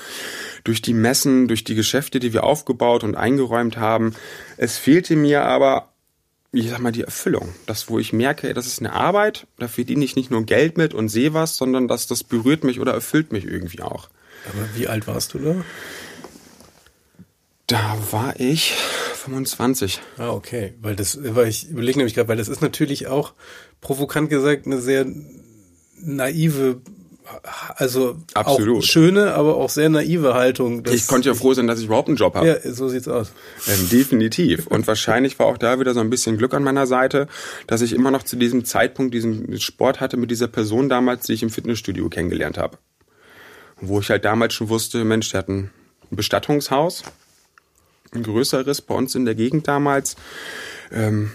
durch die Messen, durch die Geschäfte, die wir aufgebaut und eingeräumt haben. Es fehlte mir aber ich sag mal, die Erfüllung. Das, wo ich merke, das ist eine Arbeit, da verdiene ich nicht nur Geld mit und sehe was, sondern dass das berührt mich oder erfüllt mich irgendwie auch. Aber wie alt warst du da? Da war ich 25. Ah, okay. Weil das, weil ich überlege nämlich gerade, weil das ist natürlich auch provokant gesagt eine sehr naive also Absolut. auch schöne, aber auch sehr naive Haltung. Ich konnte ja froh sein, dass ich überhaupt einen Job habe. Ja, so sieht's aus. Ähm, definitiv. Und wahrscheinlich war auch da wieder so ein bisschen Glück an meiner Seite, dass ich immer noch zu diesem Zeitpunkt diesen Sport hatte mit dieser Person damals, die ich im Fitnessstudio kennengelernt habe. Wo ich halt damals schon wusste, Mensch, der hat ein Bestattungshaus, ein größeres bei uns in der Gegend damals. Ähm,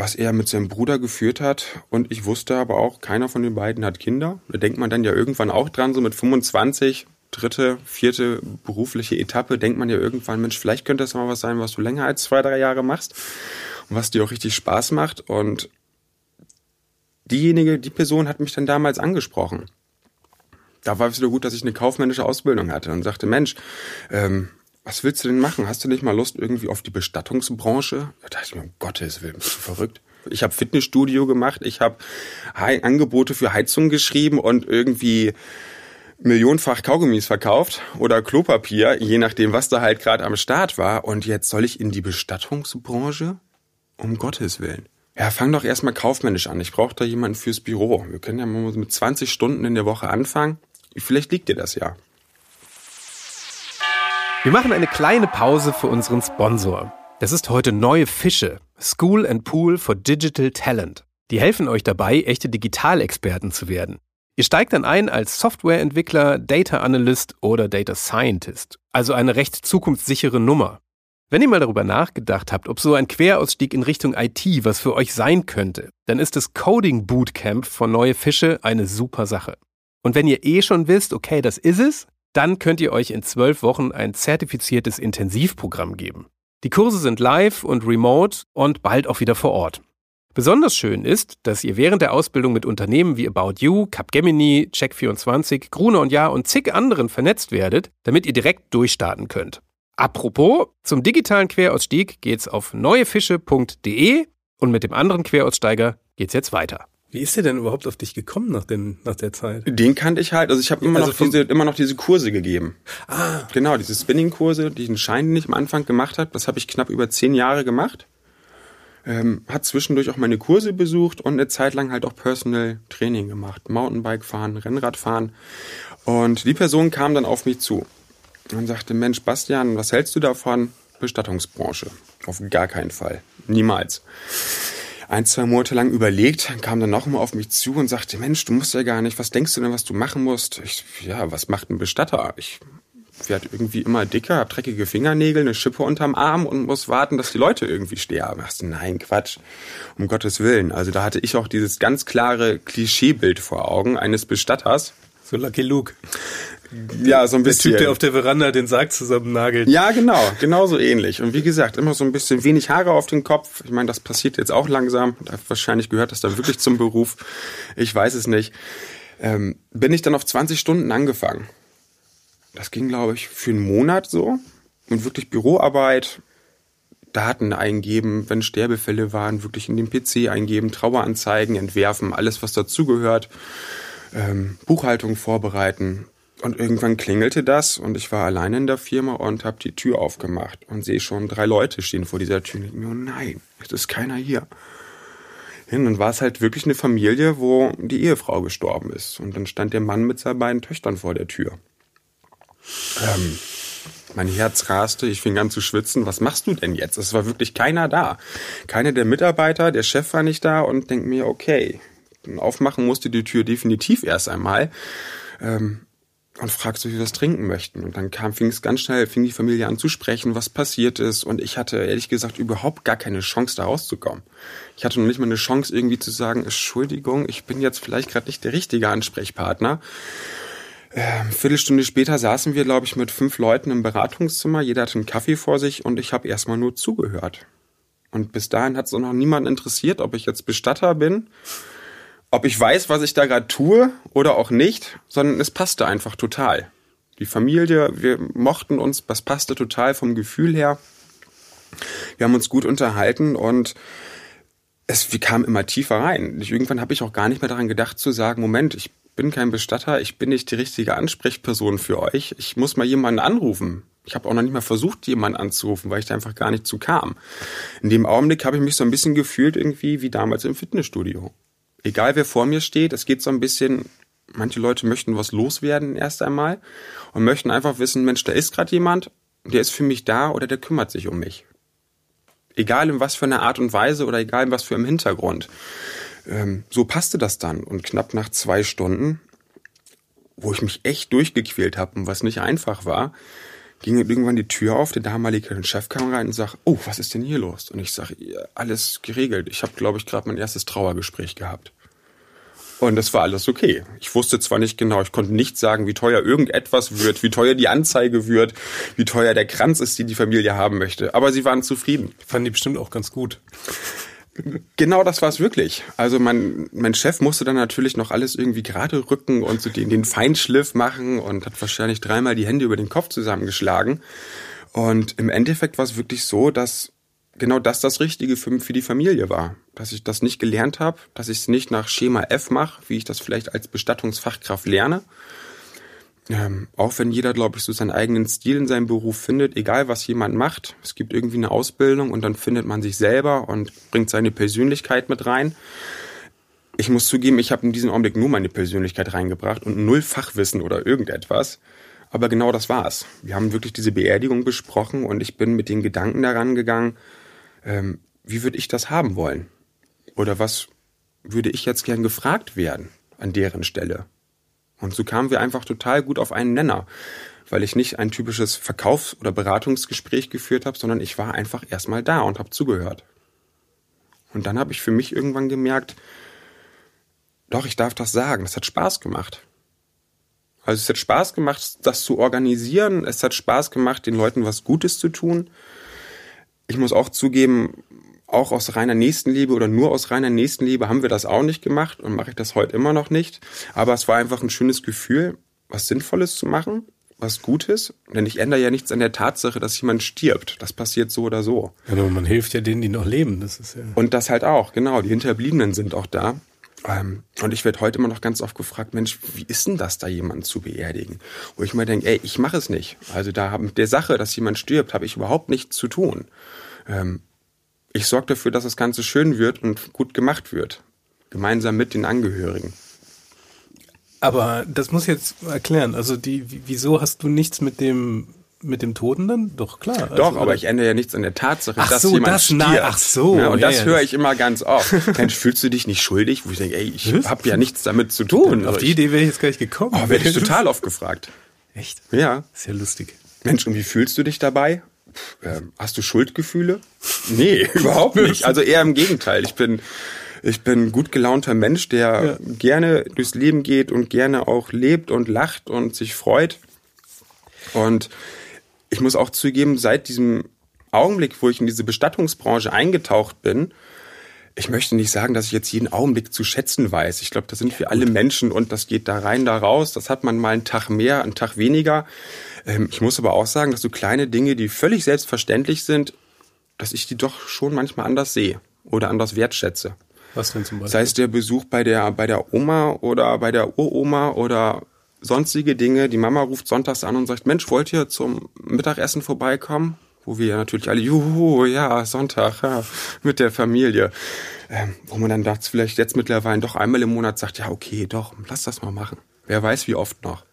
was er mit seinem Bruder geführt hat. Und ich wusste aber auch, keiner von den beiden hat Kinder. Da denkt man dann ja irgendwann auch dran, so mit 25, dritte, vierte berufliche Etappe, denkt man ja irgendwann, Mensch, vielleicht könnte das mal was sein, was du länger als zwei, drei Jahre machst und was dir auch richtig Spaß macht. Und diejenige, die Person hat mich dann damals angesprochen. Da war es wieder gut, dass ich eine kaufmännische Ausbildung hatte und sagte, Mensch, ähm, was willst du denn machen? Hast du nicht mal Lust irgendwie auf die Bestattungsbranche? Da dachte ich mir, um Gottes Willen, bist du verrückt? Ich habe Fitnessstudio gemacht, ich habe Angebote für Heizung geschrieben und irgendwie millionenfach Kaugummis verkauft oder Klopapier, je nachdem, was da halt gerade am Start war. Und jetzt soll ich in die Bestattungsbranche? Um Gottes Willen. Ja, fang doch erstmal kaufmännisch an. Ich brauche da jemanden fürs Büro. Wir können ja mal mit 20 Stunden in der Woche anfangen. Vielleicht liegt dir das ja. Wir machen eine kleine Pause für unseren Sponsor. Das ist heute Neue Fische, School and Pool for Digital Talent. Die helfen euch dabei, echte Digitalexperten zu werden. Ihr steigt dann ein als Softwareentwickler, Data Analyst oder Data Scientist, also eine recht zukunftssichere Nummer. Wenn ihr mal darüber nachgedacht habt, ob so ein Querausstieg in Richtung IT was für euch sein könnte, dann ist das Coding Bootcamp von Neue Fische eine super Sache. Und wenn ihr eh schon wisst, okay, das ist es, dann könnt ihr euch in zwölf Wochen ein zertifiziertes Intensivprogramm geben. Die Kurse sind live und remote und bald auch wieder vor Ort. Besonders schön ist, dass ihr während der Ausbildung mit Unternehmen wie About You, Capgemini, Check24, Gruner und Ja und zig anderen vernetzt werdet, damit ihr direkt durchstarten könnt. Apropos, zum digitalen Querausstieg geht's auf neuefische.de und mit dem anderen Queraussteiger geht's jetzt weiter. Wie ist der denn überhaupt auf dich gekommen nach, den, nach der Zeit? Den kannte ich halt. Also ich habe immer, also noch diese, immer noch diese Kurse gegeben. Ah. Genau, diese Spinning-Kurse, die ich einen Schein nicht am Anfang gemacht habe. Das habe ich knapp über zehn Jahre gemacht. Ähm, hat zwischendurch auch meine Kurse besucht und eine Zeit lang halt auch Personal Training gemacht. Mountainbike fahren, Rennrad fahren. Und die Person kam dann auf mich zu und sagte, Mensch, Bastian, was hältst du davon? Bestattungsbranche. Auf gar keinen Fall. Niemals ein, zwei Monate lang überlegt, kam dann noch mal auf mich zu und sagte, Mensch, du musst ja gar nicht, was denkst du denn, was du machen musst? Ich, ja, was macht ein Bestatter? Ich werde irgendwie immer dicker, habe dreckige Fingernägel, eine Schippe unterm Arm und muss warten, dass die Leute irgendwie sterben. Du, nein, Quatsch, um Gottes Willen. Also da hatte ich auch dieses ganz klare Klischeebild vor Augen eines Bestatters. So Lucky Luke. Ja, so ein bisschen. Der Typ, der auf der Veranda den Sarg zusammennagelt. Ja, genau, genauso ähnlich. Und wie gesagt, immer so ein bisschen wenig Haare auf dem Kopf. Ich meine, das passiert jetzt auch langsam. Wahrscheinlich gehört das dann wirklich zum Beruf. Ich weiß es nicht. Ähm, bin ich dann auf 20 Stunden angefangen. Das ging, glaube ich, für einen Monat so. Und wirklich Büroarbeit, Daten eingeben, wenn Sterbefälle waren, wirklich in den PC eingeben, Traueranzeigen entwerfen, alles was dazugehört, ähm, Buchhaltung vorbereiten. Und irgendwann klingelte das und ich war alleine in der Firma und habe die Tür aufgemacht und sehe schon drei Leute stehen vor dieser Tür. Und ich mir, oh nein, es ist keiner hier. Und dann war es halt wirklich eine Familie, wo die Ehefrau gestorben ist. Und dann stand der Mann mit seinen beiden Töchtern vor der Tür. Ähm, mein Herz raste, ich fing an zu schwitzen. Was machst du denn jetzt? Es war wirklich keiner da. Keiner der Mitarbeiter, der Chef war nicht da und denkt mir, okay, aufmachen musste die Tür definitiv erst einmal. Ähm, und fragst, ob wir was trinken möchten. Und dann kam, fing es ganz schnell, fing die Familie an zu sprechen, was passiert ist. Und ich hatte ehrlich gesagt überhaupt gar keine Chance, da rauszukommen. Ich hatte noch nicht mal eine Chance, irgendwie zu sagen, Entschuldigung, ich bin jetzt vielleicht gerade nicht der richtige Ansprechpartner. Ähm, Viertelstunde später saßen wir, glaube ich, mit fünf Leuten im Beratungszimmer. Jeder hatte einen Kaffee vor sich und ich habe erstmal nur zugehört. Und bis dahin hat es auch noch niemand interessiert, ob ich jetzt Bestatter bin ob ich weiß, was ich da gerade tue oder auch nicht, sondern es passte einfach total. Die Familie, wir mochten uns, das passte total vom Gefühl her. Wir haben uns gut unterhalten und es, wir kamen immer tiefer rein. Irgendwann habe ich auch gar nicht mehr daran gedacht zu sagen, Moment, ich bin kein Bestatter, ich bin nicht die richtige Ansprechperson für euch. Ich muss mal jemanden anrufen. Ich habe auch noch nicht mal versucht, jemanden anzurufen, weil ich da einfach gar nicht zu kam. In dem Augenblick habe ich mich so ein bisschen gefühlt irgendwie wie damals im Fitnessstudio egal wer vor mir steht, es geht so ein bisschen, manche Leute möchten was loswerden erst einmal und möchten einfach wissen, Mensch, da ist gerade jemand, der ist für mich da oder der kümmert sich um mich. Egal in was für einer Art und Weise oder egal in was für einem Hintergrund. Ähm, so passte das dann. Und knapp nach zwei Stunden, wo ich mich echt durchgequält habe und was nicht einfach war, ging irgendwann die Tür auf, der damalige Chef kam rein und sagt, oh, was ist denn hier los? Und ich sage, alles geregelt. Ich habe, glaube ich, gerade mein erstes Trauergespräch gehabt. Und das war alles okay. Ich wusste zwar nicht genau, ich konnte nicht sagen, wie teuer irgendetwas wird, wie teuer die Anzeige wird, wie teuer der Kranz ist, den die Familie haben möchte. Aber sie waren zufrieden. Fanden die bestimmt auch ganz gut. Genau das war es wirklich. Also mein, mein Chef musste dann natürlich noch alles irgendwie gerade rücken und so den, den Feinschliff machen und hat wahrscheinlich dreimal die Hände über den Kopf zusammengeschlagen. Und im Endeffekt war es wirklich so, dass genau das das Richtige für, für die Familie war. Dass ich das nicht gelernt habe, dass ich es nicht nach Schema F mache, wie ich das vielleicht als Bestattungsfachkraft lerne, ähm, auch wenn jeder, glaube ich, so seinen eigenen Stil in seinem Beruf findet, egal was jemand macht, es gibt irgendwie eine Ausbildung und dann findet man sich selber und bringt seine Persönlichkeit mit rein. Ich muss zugeben, ich habe in diesem Augenblick nur meine Persönlichkeit reingebracht und null Fachwissen oder irgendetwas. Aber genau das war's. Wir haben wirklich diese Beerdigung besprochen und ich bin mit den Gedanken daran gegangen, ähm, wie würde ich das haben wollen? Oder was würde ich jetzt gern gefragt werden an deren Stelle? Und so kamen wir einfach total gut auf einen Nenner, weil ich nicht ein typisches Verkaufs- oder Beratungsgespräch geführt habe, sondern ich war einfach erstmal da und habe zugehört. Und dann habe ich für mich irgendwann gemerkt, doch, ich darf das sagen, das hat Spaß gemacht. Also es hat Spaß gemacht, das zu organisieren, es hat Spaß gemacht, den Leuten was Gutes zu tun. Ich muss auch zugeben, auch aus reiner Nächstenliebe oder nur aus reiner Nächstenliebe haben wir das auch nicht gemacht und mache ich das heute immer noch nicht. Aber es war einfach ein schönes Gefühl, was Sinnvolles zu machen, was Gutes. Denn ich ändere ja nichts an der Tatsache, dass jemand stirbt. Das passiert so oder so. Ja, aber man hilft ja denen, die noch leben. Das ist ja und das halt auch, genau. Die Hinterbliebenen sind auch da. Ähm, und ich werde heute immer noch ganz oft gefragt, Mensch, wie ist denn das, da jemanden zu beerdigen? Wo ich mir denke, ey, ich mache es nicht. Also da mit der Sache, dass jemand stirbt, habe ich überhaupt nichts zu tun. Ähm, ich sorge dafür, dass das Ganze schön wird und gut gemacht wird. Gemeinsam mit den Angehörigen. Aber das muss ich jetzt erklären. Also die, wieso hast du nichts mit dem mit dem Toten dann? Doch, klar. Also, Doch, aber ich ändere ja nichts an der Tatsache, ach dass so, jemand das, stirbt. Na, ach so. Ja, und ja, das ja, höre ich immer ganz oft. [laughs] Mensch, fühlst du dich nicht schuldig? Wo ich denke, ey, ich habe ja nichts damit zu tun. Auf also die Idee wäre ich jetzt gar nicht gekommen. Oh, werde ich [laughs] total oft gefragt. Echt? Ja. Sehr lustig. Mensch, und wie fühlst du dich dabei? Ähm, hast du Schuldgefühle? Nee, [laughs] überhaupt nicht. [laughs] Also eher im Gegenteil. Ich bin, ich bin gut gelaunter Mensch, der ja. gerne durchs Leben geht und gerne auch lebt und lacht und sich freut. Und ich muss auch zugeben, seit diesem Augenblick, wo ich in diese Bestattungsbranche eingetaucht bin, ich möchte nicht sagen, dass ich jetzt jeden Augenblick zu schätzen weiß. Ich glaube, das sind wir alle Menschen und das geht da rein, da raus. Das hat man mal einen Tag mehr, einen Tag weniger. Ähm, ich muss aber auch sagen, dass so kleine Dinge, die völlig selbstverständlich sind, dass ich die doch schon manchmal anders sehe oder anders wertschätze. Was denn zum Beispiel? Sei es der Besuch bei der, bei der Oma oder bei der Uroma oder sonstige Dinge. Die Mama ruft sonntags an und sagt, Mensch, wollt ihr zum Mittagessen vorbeikommen? Wo wir natürlich alle, juhu, ja, Sonntag, ja, mit der Familie. Ähm, wo man dann dachte, vielleicht jetzt mittlerweile doch einmal im Monat sagt, ja, okay, doch, lass das mal machen. Wer weiß, wie oft noch.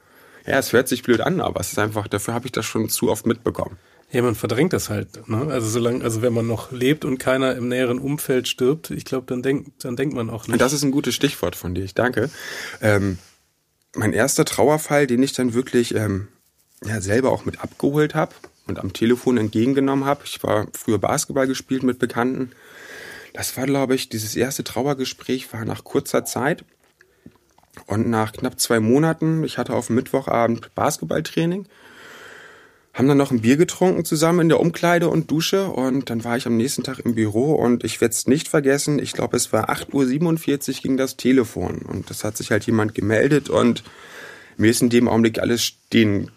Ja, es hört sich blöd an, aber es ist einfach, dafür habe ich das schon zu oft mitbekommen. Ja, man verdrängt das halt. Ne? Also solange, also wenn man noch lebt und keiner im näheren Umfeld stirbt, ich glaube, dann denkt, dann denkt man auch nicht. Das ist ein gutes Stichwort von dir. Ich danke. Ähm, mein erster Trauerfall, den ich dann wirklich ähm, ja, selber auch mit abgeholt habe und am Telefon entgegengenommen habe. Ich war früher Basketball gespielt mit Bekannten. Das war, glaube ich, dieses erste Trauergespräch war nach kurzer Zeit. Und nach knapp zwei Monaten, ich hatte auf Mittwochabend Basketballtraining haben dann noch ein Bier getrunken zusammen in der Umkleide und Dusche und dann war ich am nächsten Tag im Büro und ich werde es nicht vergessen, ich glaube es war 8.47 Uhr ging das Telefon und das hat sich halt jemand gemeldet und mir ist in dem Augenblick alles stehen,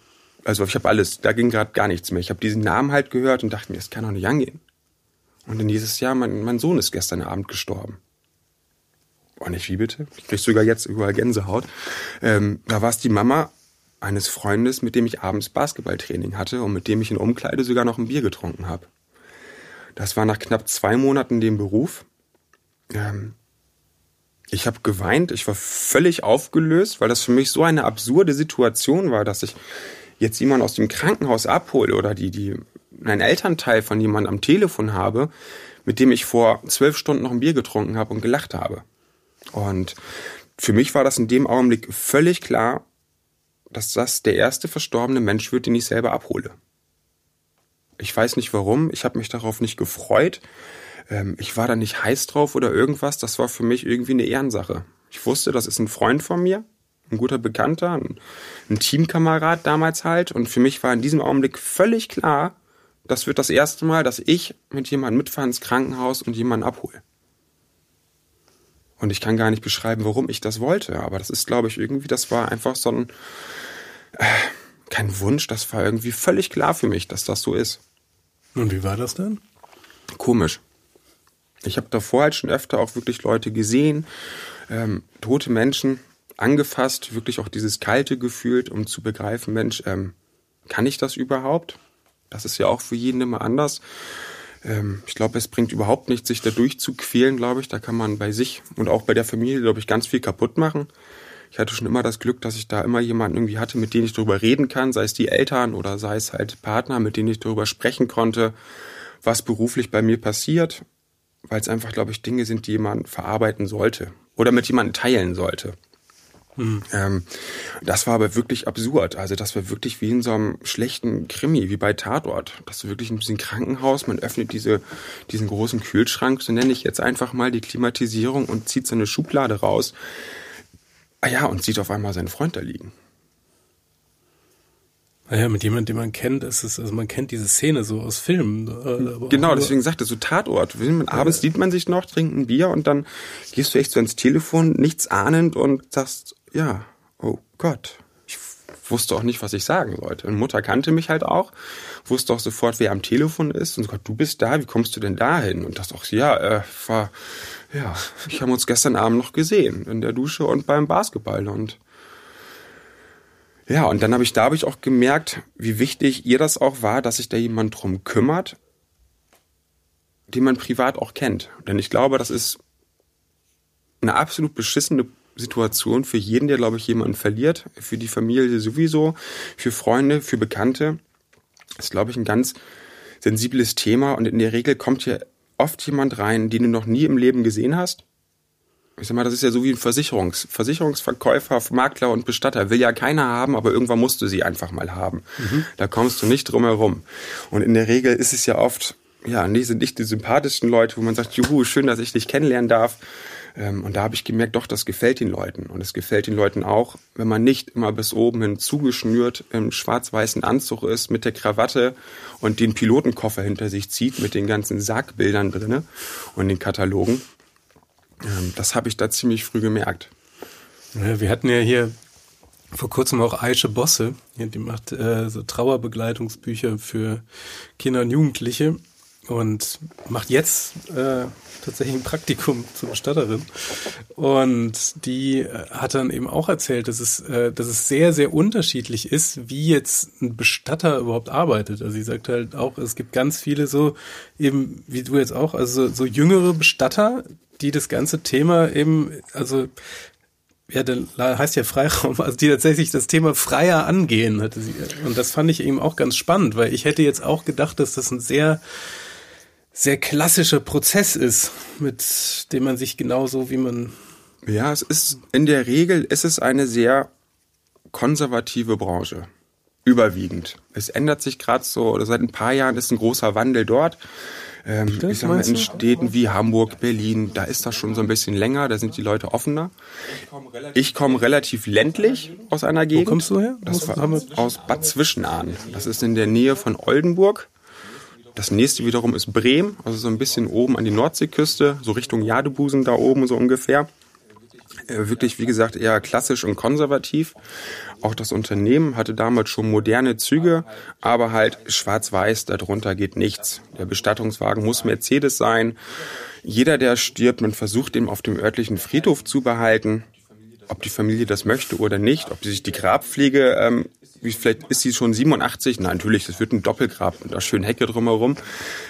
also ich habe alles, da ging gerade gar nichts mehr. Ich habe diesen Namen halt gehört und dachte mir, das kann doch nicht angehen. Und dann dieses Jahr, mein, mein Sohn ist gestern Abend gestorben. Und ich wie bitte? Ich krieg sogar jetzt überall Gänsehaut. Ähm, da war es die Mama eines Freundes, mit dem ich abends Basketballtraining hatte und mit dem ich in Umkleide sogar noch ein Bier getrunken habe. Das war nach knapp zwei Monaten dem Beruf. Ähm, ich habe geweint, ich war völlig aufgelöst, weil das für mich so eine absurde Situation war, dass ich jetzt jemanden aus dem Krankenhaus abhole oder die, die einen Elternteil von jemandem am Telefon habe, mit dem ich vor zwölf Stunden noch ein Bier getrunken habe und gelacht habe. Und für mich war das in dem Augenblick völlig klar, dass das der erste verstorbene Mensch wird, den ich selber abhole. Ich weiß nicht warum, ich habe mich darauf nicht gefreut. Ähm, ich war da nicht heiß drauf oder irgendwas. Das war für mich irgendwie eine Ehrensache. Ich wusste, das ist ein Freund von mir, ein guter Bekannter, ein, ein Teamkamerad damals halt. Und für mich war in diesem Augenblick völlig klar, das wird das erste Mal, dass ich mit jemandem mitfahre ins Krankenhaus und jemanden abhole. Und ich kann gar nicht beschreiben, warum ich das wollte. Aber das ist, glaube ich, irgendwie, das war einfach so ein, äh, kein Wunsch, das war irgendwie völlig klar für mich, dass das so ist. Und wie war das denn? Komisch. Ich habe davor halt schon öfter auch wirklich Leute gesehen, ähm, tote Menschen angefasst, wirklich auch dieses kalte gefühlt, um zu begreifen, Mensch, ähm, kann ich das überhaupt? Das ist ja auch für jeden immer anders. Ähm, ich glaube, es bringt überhaupt nichts, sich da durchzuquälen, glaube ich. Da kann man bei sich und auch bei der Familie, glaube ich, ganz viel kaputt machen. Ich hatte schon immer das Glück, dass ich da immer jemanden irgendwie hatte, mit dem ich darüber reden kann, sei es die Eltern oder sei es halt Partner, mit denen ich darüber sprechen konnte, was beruflich bei mir passiert, weil es einfach, glaube ich, Dinge sind, die jemand verarbeiten sollte oder mit jemandem teilen sollte. Mhm. Ähm, das war aber wirklich absurd. Also das war wirklich wie in so einem schlechten Krimi, wie bei Tatort. Das ist wirklich ein bisschen Krankenhaus. Man öffnet diese, diesen großen Kühlschrank, so nenne ich jetzt einfach mal die Klimatisierung und zieht so eine Schublade raus. Ah ja, und sieht auf einmal seinen Freund da liegen. Naja, mit jemandem, den man kennt, ist es, also man kennt diese Szene so aus Filmen. Äh, genau, deswegen sagte so Tatort. Abends sieht man sich noch, trinkt ein Bier und dann gehst du echt so ins Telefon, nichts ahnend und sagst, ja, oh Gott. Ich wusste auch nicht, was ich sagen sollte. Und Mutter kannte mich halt auch, wusste auch sofort, wer am Telefon ist und so Gott, du bist da, wie kommst du denn da hin? Und das auch, ja, äh, war, ja, ich habe uns gestern Abend noch gesehen, in der Dusche und beim Basketball und ja, und dann habe ich da habe ich auch gemerkt, wie wichtig ihr das auch war, dass sich da jemand drum kümmert, den man privat auch kennt. Denn ich glaube, das ist eine absolut beschissene Situation für jeden, der, glaube ich, jemanden verliert, für die Familie sowieso, für Freunde, für Bekannte. Das ist, glaube ich, ein ganz sensibles Thema und in der Regel kommt hier oft jemand rein, den du noch nie im Leben gesehen hast. Ich sag mal, das ist ja so wie ein Versicherungs Versicherungsverkäufer, Makler und Bestatter. Will ja keiner haben, aber irgendwann musst du sie einfach mal haben. Mhm. Da kommst du nicht drum herum. Und in der Regel ist es ja oft, ja, nee, sind nicht die sympathischsten Leute, wo man sagt, juhu, schön, dass ich dich kennenlernen darf. Ähm, und da habe ich gemerkt, doch, das gefällt den Leuten. Und es gefällt den Leuten auch, wenn man nicht immer bis oben hin zugeschnürt im schwarz-weißen Anzug ist, mit der Krawatte und den Pilotenkoffer hinter sich zieht, mit den ganzen Sargbildern drinne und den Katalogen. Ähm, das habe ich da ziemlich früh gemerkt. Ja, wir hatten ja hier vor kurzem auch Aische Bosse, die macht äh, so Trauerbegleitungsbücher für Kinder und Jugendliche. Und macht jetzt äh, tatsächlich ein Praktikum zur Bestatterin. Und die äh, hat dann eben auch erzählt, dass es, äh, dass es sehr, sehr unterschiedlich ist, wie jetzt ein Bestatter überhaupt arbeitet. Also sie sagt halt auch, es gibt ganz viele so, eben wie du jetzt auch, also so, jüngere Bestatter, die das ganze Thema eben, also ja, der heißt ja Freiraum, also die tatsächlich das Thema freier angehen, hatte sie. Und das fand ich eben auch ganz spannend, weil ich hätte jetzt auch gedacht, dass das ein sehr sehr klassischer Prozess ist, mit dem man sich genauso wie man. Ja, es ist in der Regel ist es eine sehr konservative Branche. Überwiegend. Es ändert sich gerade so, oder seit ein paar Jahren ist ein großer Wandel dort. Ähm, ich sag mal, in Städten wie Hamburg, Berlin, da ist das schon so ein bisschen länger, da sind die Leute offener. Ich komme relativ ländlich aus einer Gegend. Wo kommst du her? Das war aus Bad Zwischenahn. Das ist in der Nähe von Oldenburg. Das nächste wiederum ist Bremen, also so ein bisschen oben an die Nordseeküste, so Richtung Jadebusen da oben so ungefähr. Äh, wirklich, wie gesagt, eher klassisch und konservativ. Auch das Unternehmen hatte damals schon moderne Züge, aber halt schwarz-weiß, darunter geht nichts. Der Bestattungswagen muss Mercedes sein. Jeder, der stirbt, man versucht ihn auf dem örtlichen Friedhof zu behalten. Ob die Familie das möchte oder nicht, ob die sich die Grabpflege ähm, wie vielleicht ist sie schon 87? Nein, natürlich, das wird ein Doppelgrab mit einer schönen Hecke drumherum.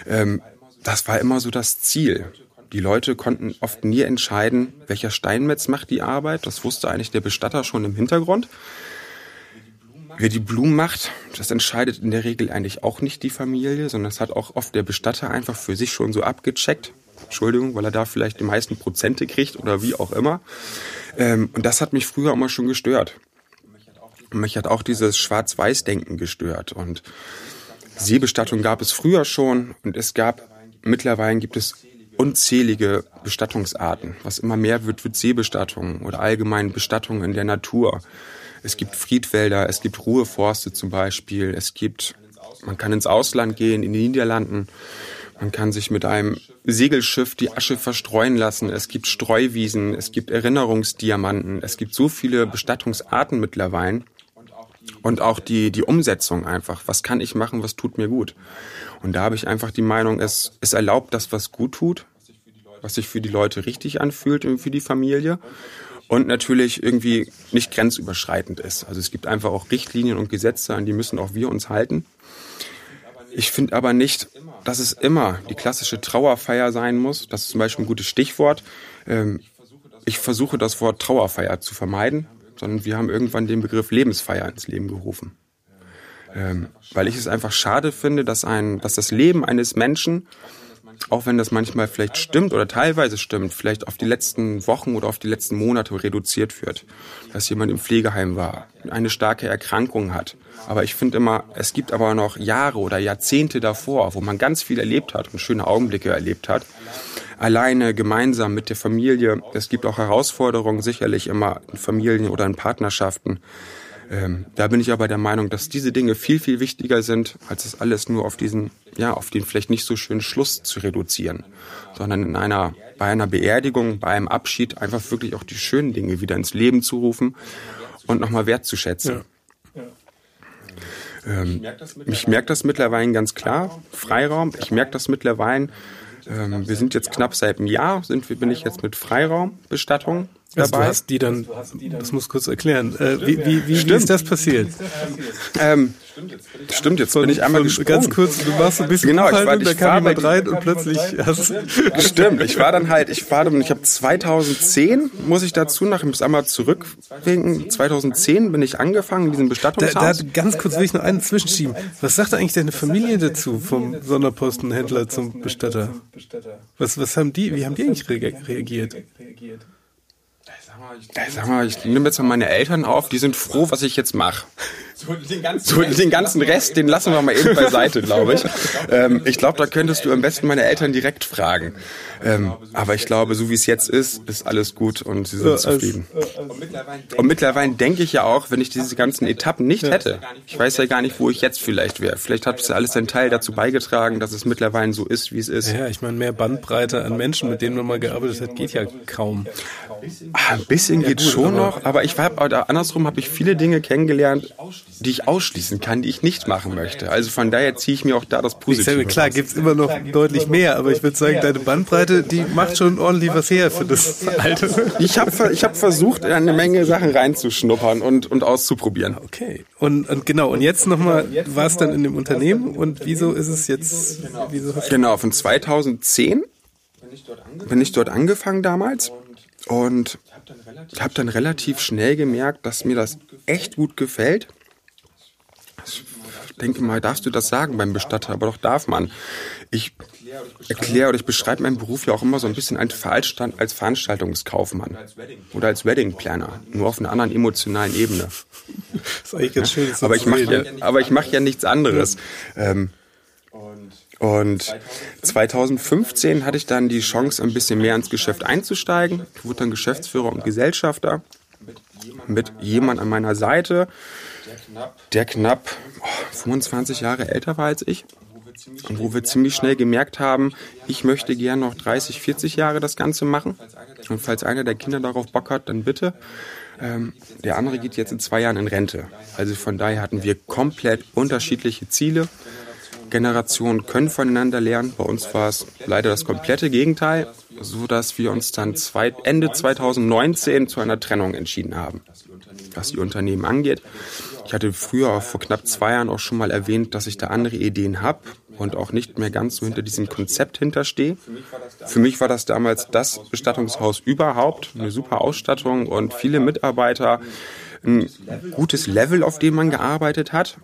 Ähm, das war immer so das Ziel. Die Leute konnten oft nie entscheiden, welcher Steinmetz macht die Arbeit. Das wusste eigentlich der Bestatter schon im Hintergrund. Wer die Blumen macht, das entscheidet in der Regel eigentlich auch nicht die Familie, sondern das hat auch oft der Bestatter einfach für sich schon so abgecheckt. Entschuldigung, weil er da vielleicht die meisten Prozente kriegt oder wie auch immer. Ähm, und das hat mich früher immer schon gestört. Mich hat auch dieses Schwarz-Weiß-Denken gestört. Und Seebestattung gab es früher schon und es gab, mittlerweile gibt es unzählige Bestattungsarten. Was immer mehr wird, wird Seebestattung oder allgemein Bestattung in der Natur. Es gibt Friedwälder, es gibt Ruheforste zum Beispiel, es gibt, man kann ins Ausland gehen, in die Niederlanden. Man kann sich mit einem Segelschiff die Asche verstreuen lassen. Es gibt Streuwiesen, es gibt Erinnerungsdiamanten, es gibt so viele Bestattungsarten mittlerweile und auch die, die Umsetzung einfach. Was kann ich machen, was tut mir gut? Und da habe ich einfach die Meinung, es, es erlaubt das, was gut tut, was sich für die Leute richtig anfühlt und für die Familie und natürlich irgendwie nicht grenzüberschreitend ist. Also es gibt einfach auch Richtlinien und Gesetze, an die müssen auch wir uns halten. Ich finde aber nicht, dass es immer die klassische Trauerfeier sein muss. Das ist zum Beispiel ein gutes Stichwort. Ähm, ich versuche das Wort Trauerfeier zu vermeiden, sondern wir haben irgendwann den Begriff Lebensfeier ins Leben gerufen. Ähm, weil ich es einfach schade finde, dass ein, dass das Leben eines Menschen, auch wenn das manchmal vielleicht stimmt oder teilweise stimmt, vielleicht auf die letzten Wochen oder auf die letzten Monate reduziert wird. Dass jemand im Pflegeheim war, eine starke Erkrankung hat. Aber ich finde immer, es gibt aber noch Jahre oder Jahrzehnte davor, wo man ganz viel erlebt hat und schöne Augenblicke erlebt hat alleine, gemeinsam mit der Familie. Es gibt auch Herausforderungen sicherlich immer in Familien oder in Partnerschaften. Ähm, da bin ich aber der Meinung, dass diese Dinge viel, viel wichtiger sind, als es alles nur auf diesen, ja, auf den vielleicht nicht so schönen Schluss zu reduzieren, sondern in einer, bei einer Beerdigung, bei einem Abschied einfach wirklich auch die schönen Dinge wieder ins Leben zu rufen und nochmal wertzuschätzen. Ja. Ähm, ich merke das mittlerweile ganz klar, Freiraum. Ich merke das mittlerweile ähm, wir sind jetzt knapp seit einem Jahr, sind, bin ich jetzt mit Freiraumbestattung also dabei. du hast die dann, das muss kurz erklären. Äh, wie, wie, wie, wie ist das passiert? Ähm, stimmt, jetzt bin ich einmal gesprungen. Ganz kurz, du warst ein bisschen genau, ich war, ich da kam jemand rein und plötzlich hast [laughs] Stimmt, ich war dann halt, ich war dann, ich habe 2010, muss ich dazu nach, ich muss einmal zurückwinken, 2010 bin ich angefangen in diesem Bestattungshaus. Da, da ganz kurz will ich noch einen zwischenschieben. Was sagt eigentlich deine Familie dazu, vom Sonderpostenhändler zum Bestatter? Was, was haben die, wie haben die eigentlich reagiert? Sag mal, ich nehme jetzt mal meine Eltern auf, die sind froh, was ich jetzt mache. So, den ganzen, so, den ganzen Rest, den lassen wir mal eben beiseite, glaube ich. Ähm, [laughs] ich glaube, da könntest du am besten meine Eltern direkt fragen. Ähm, aber ich glaube, so wie es jetzt ist, ist alles gut und sie sind zufrieden. Und mittlerweile denke ich ja auch, wenn ich diese ganzen Etappen nicht hätte, ich weiß ja gar nicht, wo ich jetzt vielleicht wäre. Vielleicht hat es ja alles einen Teil dazu beigetragen, dass es mittlerweile so ist, wie es ist. Ja, ich meine, mehr Bandbreite an Menschen, mit denen man mal gearbeitet hat, geht ja kaum. Ah, ein bisschen geht ja, gut, schon noch, aber ich war andersrum habe ich viele Dinge kennengelernt, die ich ausschließen kann, die ich nicht machen möchte. Also von daher ziehe ich mir auch da das Positive. Sage, klar, gibt's immer noch deutlich mehr, aber ich würde sagen, deine Bandbreite, die macht schon ordentlich was her für das Alter. Ich habe ich hab versucht, eine Menge Sachen reinzuschnuppern und, und auszuprobieren. Okay. Und, und genau, und jetzt nochmal, war es dann in dem Unternehmen und wieso ist es jetzt? Wieso genau, von 2010 bin ich dort angefangen damals und ich habe dann relativ schnell gemerkt, dass mir das echt gut gefällt. Ich denke mal, darfst du das sagen beim Bestatter, aber doch darf man. Ich erkläre oder ich beschreibe meinen Beruf ja auch immer so ein bisschen als, als Veranstaltungskaufmann oder als Wedding Planner, nur auf einer anderen emotionalen Ebene. Das ist eigentlich ganz schön. aber, ich mache ja, aber ich mache ja nichts anderes. Ähm, und 2015 hatte ich dann die Chance, ein bisschen mehr ins Geschäft einzusteigen. Ich wurde dann Geschäftsführer und Gesellschafter mit jemand an meiner Seite, der knapp 25 Jahre älter war als ich. Und wo wir ziemlich schnell gemerkt haben, ich möchte gern noch 30, 40 Jahre das Ganze machen. Und falls einer der Kinder darauf Bock hat, dann bitte. Ähm, der andere geht jetzt in zwei Jahren in Rente. Also von daher hatten wir komplett unterschiedliche Ziele. Generationen können voneinander lernen. Bei uns war es leider das komplette Gegenteil, so dass wir uns dann zwei, Ende 2019 zu einer Trennung entschieden haben, was die Unternehmen angeht. Ich hatte früher vor knapp zwei Jahren auch schon mal erwähnt, dass ich da andere Ideen habe und auch nicht mehr ganz so hinter diesem Konzept hinterstehe. Für mich war das damals das Bestattungshaus überhaupt, eine super Ausstattung und viele Mitarbeiter, ein gutes Level, auf dem man gearbeitet hat,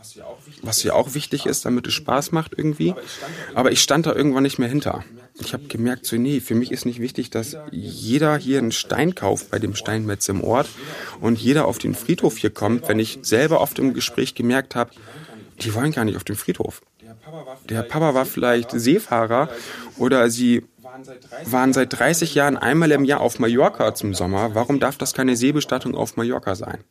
was ja auch wichtig ist, damit es Spaß macht irgendwie. Aber ich stand da irgendwann nicht mehr hinter. Ich habe gemerkt, so nee, für mich ist nicht wichtig, dass jeder hier einen Stein kauft bei dem Steinmetz im Ort und jeder auf den Friedhof hier kommt, wenn ich selber oft im Gespräch gemerkt habe, die wollen gar nicht auf den Friedhof. Der Papa war vielleicht Seefahrer oder sie waren seit 30 Jahren einmal im Jahr auf Mallorca zum Sommer. Warum darf das keine Seebestattung auf Mallorca sein?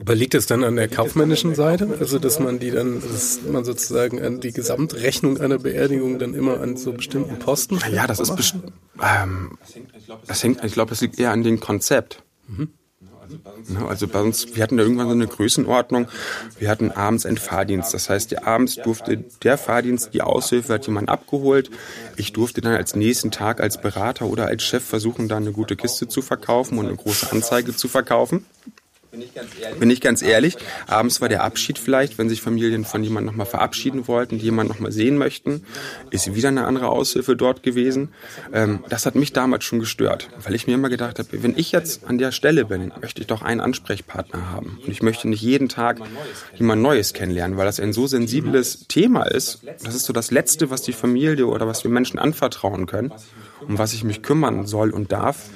Aber liegt es dann an der kaufmännischen Seite? Also, dass man die dann, dass man sozusagen an die Gesamtrechnung einer Beerdigung dann immer an so bestimmten Posten? Ja, das ist, ähm, das hängt, ich glaube, das liegt eher an dem Konzept. Mhm. Also bei uns, wir hatten da irgendwann so eine Größenordnung. Wir hatten abends einen Fahrdienst. Das heißt, der abends durfte der Fahrdienst, die Aushilfe hat jemand abgeholt. Ich durfte dann als nächsten Tag als Berater oder als Chef versuchen, da eine gute Kiste zu verkaufen und eine große Anzeige zu verkaufen. Bin ich, ganz ehrlich? Abends war der Abschied vielleicht, wenn sich Familien von jemandem nochmal verabschieden wollten, die jemanden nochmal sehen möchten, ist wieder eine andere Aushilfe dort gewesen. Ähm, das hat mich damals schon gestört, weil ich mir immer gedacht habe, wenn ich jetzt an der Stelle bin, möchte ich doch einen Ansprechpartner haben. Und ich möchte nicht jeden Tag jemand Neues kennenlernen, weil das ein so sensibles Thema ist. Das ist so das Letzte, was die Familie oder was wir Menschen anvertrauen können, um was ich mich kümmern soll und darf.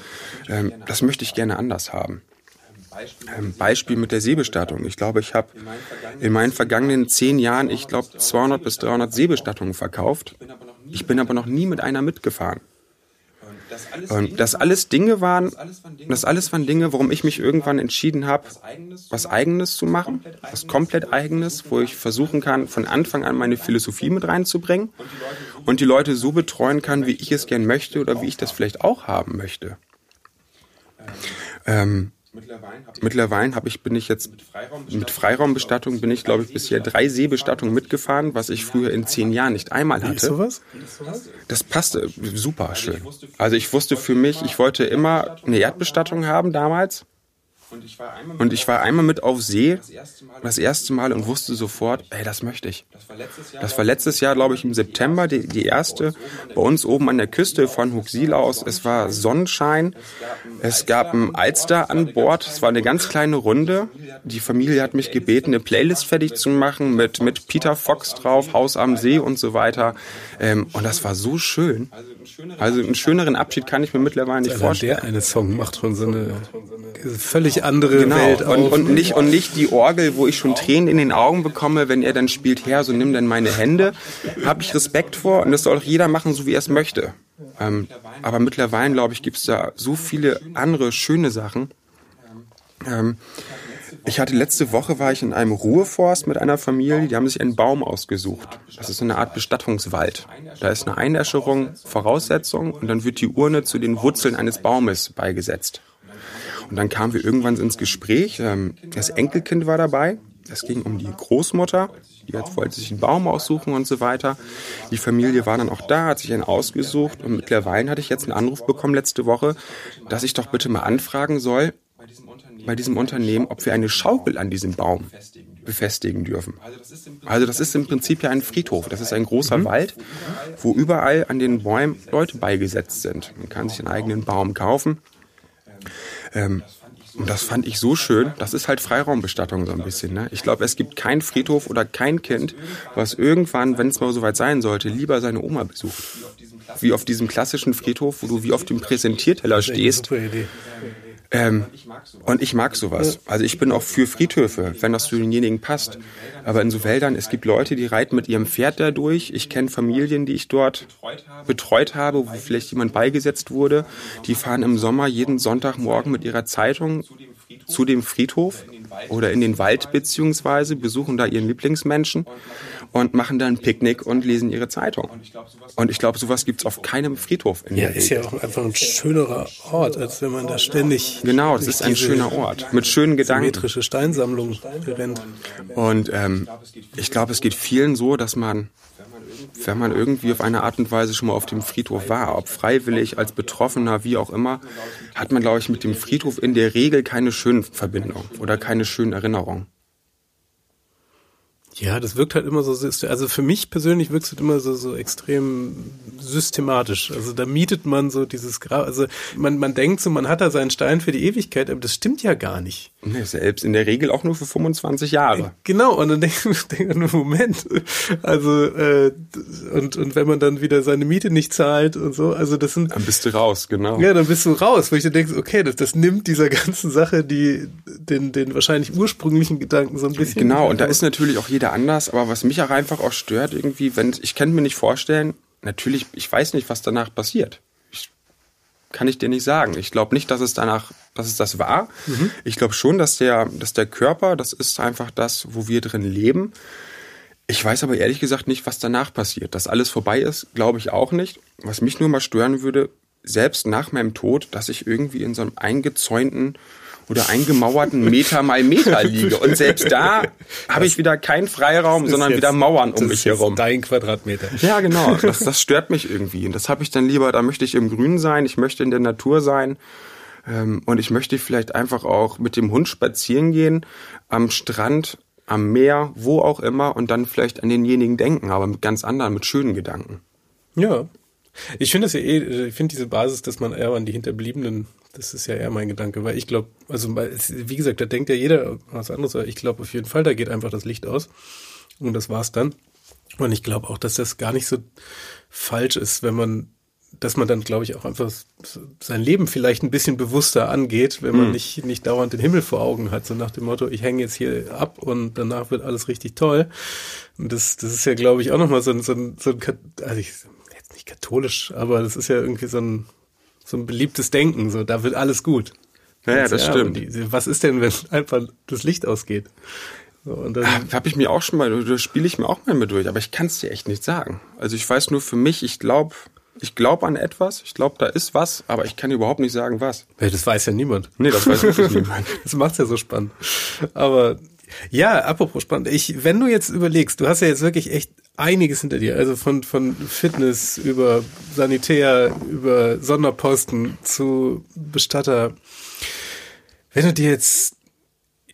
Ähm, das möchte ich gerne anders haben. Ein Beispiel mit der Seebestattung. Ich glaube, ich habe in meinen vergangenen zehn Jahren, ich glaube, 200 bis 300 Seebestattungen verkauft. Ich bin aber noch nie mit einer mitgefahren. Und das alles Dinge waren, das alles waren Dinge, warum ich mich irgendwann entschieden habe, was Eigenes zu machen, was komplett Eigenes, wo ich versuchen kann, von Anfang an meine Philosophie mit reinzubringen und die Leute so betreuen kann, wie ich es gern möchte oder wie ich das vielleicht auch haben möchte. Ähm, Mittlerweile habe ich, bin ich jetzt mit Freiraumbestattung bin ich, glaube ich, bisher drei Seebestattungen mitgefahren, was ich früher in zehn Jahren nicht einmal hatte. sowas? Das passte super schön. Also ich wusste für mich, ich wollte immer eine Erdbestattung haben damals. Und ich war einmal mit auf See, das erste Mal, und wusste sofort, ey, das möchte ich. Das war letztes Jahr, glaube ich, im September, die, die erste, bei uns oben an der Küste von Huxil aus. Es war Sonnenschein, es gab ein Alster an Bord, es war eine ganz kleine Runde. Die Familie hat mich gebeten, eine Playlist fertig zu machen mit, mit Peter Fox drauf, Haus am See und so weiter. Ähm, und das war so schön. Also einen schöneren Abschied kann ich mir mittlerweile nicht vorstellen. Der eine Song macht schon so eine völlig andere genau. Welt auf. Und, und, nicht, und nicht die Orgel, wo ich schon Tränen in den Augen bekomme, wenn er dann spielt, Herr, so nimm denn meine Hände. Habe ich Respekt vor und das soll auch jeder machen, so wie er es möchte. Ähm, aber mittlerweile, glaube ich, gibt es da so viele andere schöne Sachen. Ähm, ich hatte letzte Woche war ich in einem Ruheforst mit einer Familie, die haben sich einen Baum ausgesucht. Das ist eine Art Bestattungswald. Da ist eine Einäscherung Voraussetzung und dann wird die Urne zu den Wurzeln eines Baumes beigesetzt. Und dann kamen wir irgendwann ins Gespräch. Ähm, das Enkelkind war dabei. Es ging um die Großmutter, die jetzt wollte sich einen Baum aussuchen und so weiter. Die Familie war dann auch da, hat sich einen ausgesucht und mittlerweile hatte ich jetzt einen Anruf bekommen letzte Woche, dass ich doch bitte mal anfragen soll bei diesem Unternehmen, ob wir eine Schaukel an diesem Baum befestigen dürfen. Also das ist im Prinzip ja ein Friedhof. Das ist ein großer mhm. Wald, wo überall an den Bäumen Leute beigesetzt sind. Man kann sich einen eigenen Baum kaufen. Ähm, und das fand ich so schön. Das ist halt Freiraumbestattung so ein bisschen. Ne? Ich glaube, es gibt keinen Friedhof oder kein Kind, was irgendwann, wenn es mal soweit sein sollte, lieber seine Oma besucht. Wie auf diesem klassischen Friedhof, wo du wie auf dem Präsentierteller stehst. Ähm, und ich mag sowas. Also ich bin auch für Friedhöfe, wenn das zu denjenigen passt. Aber in so Wäldern, es gibt Leute, die reiten mit ihrem Pferd da durch. Ich kenne Familien, die ich dort betreut habe, wo vielleicht jemand beigesetzt wurde. Die fahren im Sommer jeden Sonntagmorgen mit ihrer Zeitung zu dem Friedhof oder in den Wald beziehungsweise, besuchen da ihren Lieblingsmenschen und machen dann ein Picknick und lesen ihre Zeitung. Und ich glaube, sowas gibt's auf keinem Friedhof. In ja, ist ja auch einfach ein schönerer Ort, als wenn man da ständig. Genau, das ist ein schöner Ort mit schönen Gedanken. Symmetrische Steinsammlung rennt. Und ähm, ich glaube, es geht vielen so, dass man wenn man irgendwie auf eine Art und Weise schon mal auf dem Friedhof war, ob freiwillig, als Betroffener, wie auch immer, hat man, glaube ich, mit dem Friedhof in der Regel keine schönen Verbindungen oder keine schönen Erinnerungen. Ja, das wirkt halt immer so, also für mich persönlich wirkt es halt immer so, so extrem systematisch. Also da mietet man so dieses Grab, also man, man denkt so, man hat da seinen Stein für die Ewigkeit, aber das stimmt ja gar nicht. Nee, selbst in der Regel auch nur für 25 Jahre. Genau, und dann [laughs] denkt man, nur, Moment, also äh, und, und wenn man dann wieder seine Miete nicht zahlt und so, also das sind... Dann bist du raus, genau. Ja, dann bist du raus, wo ich dann denke, okay, das, das nimmt dieser ganzen Sache die den, den wahrscheinlich ursprünglichen Gedanken so ein bisschen... Genau, und da ist natürlich auch jeder jeder anders, aber was mich auch einfach auch stört, irgendwie, wenn, ich kann mir nicht vorstellen, natürlich, ich weiß nicht, was danach passiert. Ich, kann ich dir nicht sagen. Ich glaube nicht, dass es danach, dass es das war. Mhm. Ich glaube schon, dass der, dass der Körper, das ist einfach das, wo wir drin leben. Ich weiß aber ehrlich gesagt nicht, was danach passiert. Dass alles vorbei ist, glaube ich auch nicht. Was mich nur mal stören würde, selbst nach meinem Tod, dass ich irgendwie in so einem eingezäunten oder eingemauerten Meter mal Meter [laughs] liege. Und selbst da habe ich wieder keinen Freiraum, sondern jetzt, wieder Mauern um mich herum. Dein Quadratmeter. Ja, genau. [laughs] Das, das stört mich irgendwie. Und das habe ich dann lieber, da möchte ich im Grün sein, ich möchte in der Natur sein. Ähm, und ich möchte vielleicht einfach auch mit dem Hund spazieren gehen, am Strand, am Meer, wo auch immer, und dann vielleicht an denjenigen denken, aber mit ganz anderen, mit schönen Gedanken. Ja. Ich finde das ja eh, ich finde diese Basis, dass man eher an die Hinterbliebenen das ist ja eher mein Gedanke, weil ich glaube, also wie gesagt, da denkt ja jeder was anderes, aber ich glaube auf jeden Fall, da geht einfach das Licht aus und das war's dann. Und ich glaube auch, dass das gar nicht so falsch ist, wenn man, dass man dann, glaube ich, auch einfach sein Leben vielleicht ein bisschen bewusster angeht, wenn man mhm. nicht, nicht dauernd den Himmel vor Augen hat, so nach dem Motto, ich hänge jetzt hier ab und danach wird alles richtig toll. Und das, das ist ja, glaube ich, auch nochmal so ein, so ein, so ein, also ich, nicht katholisch, aber das ist ja irgendwie so ein, so ein beliebtes Denken, so da wird alles gut. Ja, ja das ja, stimmt. Die, was ist denn, wenn [laughs] einfach das Licht ausgeht? So, und dann ah, habe ich mir auch schon mal, da spiele ich mir auch mal mit durch, aber ich kann es dir echt nicht sagen. Also ich weiß nur für mich, ich glaube, ich glaube an etwas, ich glaube, da ist was, aber ich kann überhaupt nicht sagen, was. Ja, das weiß ja niemand. Nee, das weiß wirklich [laughs] niemand. Das macht's ja so spannend. Aber ja, apropos spannend. Ich, wenn du jetzt überlegst, du hast ja jetzt wirklich echt einiges hinter dir, also von, von Fitness über Sanitär, über Sonderposten zu Bestatter. Wenn du dir jetzt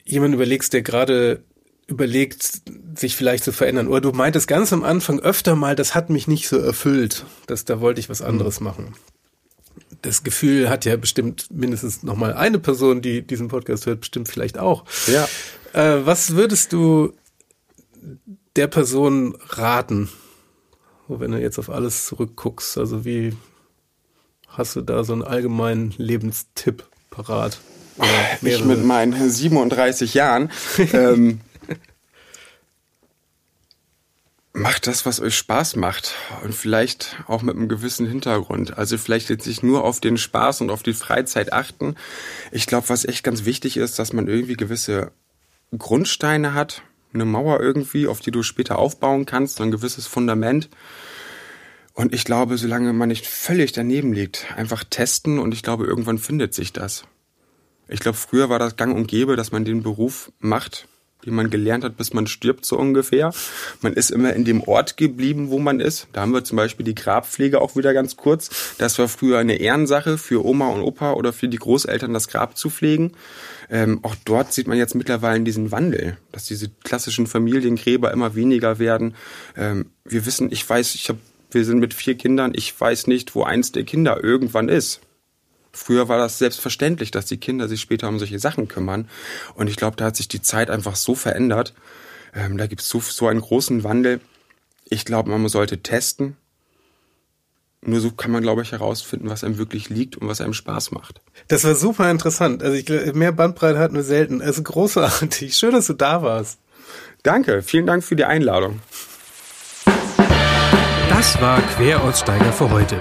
jemanden überlegst, der gerade überlegt, sich vielleicht zu verändern, oder du meintest ganz am Anfang öfter mal, das hat mich nicht so erfüllt, dass da wollte ich was anderes mhm. machen. Das Gefühl hat ja bestimmt mindestens noch mal eine Person, die diesen Podcast hört, bestimmt vielleicht auch. Ja. Äh, was würdest du der Person raten, wenn du jetzt auf alles zurückguckst? Also wie hast du da so einen allgemeinen Lebenstipp parat? Ich mit meinen 37 Jahren. [laughs] ähm, macht das, was euch Spaß macht und vielleicht auch mit einem gewissen Hintergrund. Also vielleicht jetzt nicht nur auf den Spaß und auf die Freizeit achten. Ich glaube, was echt ganz wichtig ist, dass man irgendwie gewisse Grundsteine hat, eine Mauer irgendwie, auf die du später aufbauen kannst, so ein gewisses Fundament. Und ich glaube, solange man nicht völlig daneben liegt, einfach testen und ich glaube, irgendwann findet sich das. Ich glaube, früher war das gang und gäbe, dass man den Beruf macht, die man gelernt hat, bis man stirbt, so ungefähr. Man ist immer in dem Ort geblieben, wo man ist. Da haben wir zum Beispiel die Grabpflege auch wieder ganz kurz. Das war früher eine Ehrensache für Oma und Opa oder für die Großeltern, das Grab zu pflegen. Ähm, auch dort sieht man jetzt mittlerweile diesen Wandel, dass diese klassischen Familiengräber immer weniger werden. Ähm, wir wissen, ich weiß, ich habe, wir sind mit vier Kindern, ich weiß nicht, wo eins der Kinder irgendwann ist. Früher war das selbstverständlich, dass die Kinder sich später um solche Sachen kümmern. Und ich glaube, da hat sich die Zeit einfach so verändert. Ähm, da gibt es so, so einen großen Wandel. Ich glaube, man sollte testen. Nur so kann man, glaube ich, herausfinden, was einem wirklich liegt und was einem Spaß macht. Das war super interessant. Also ich, mehr Bandbreite hatten wir selten. Also großartig. Schön, dass du da warst. Danke. Vielen Dank für die Einladung. Das war Queraussteiger für heute.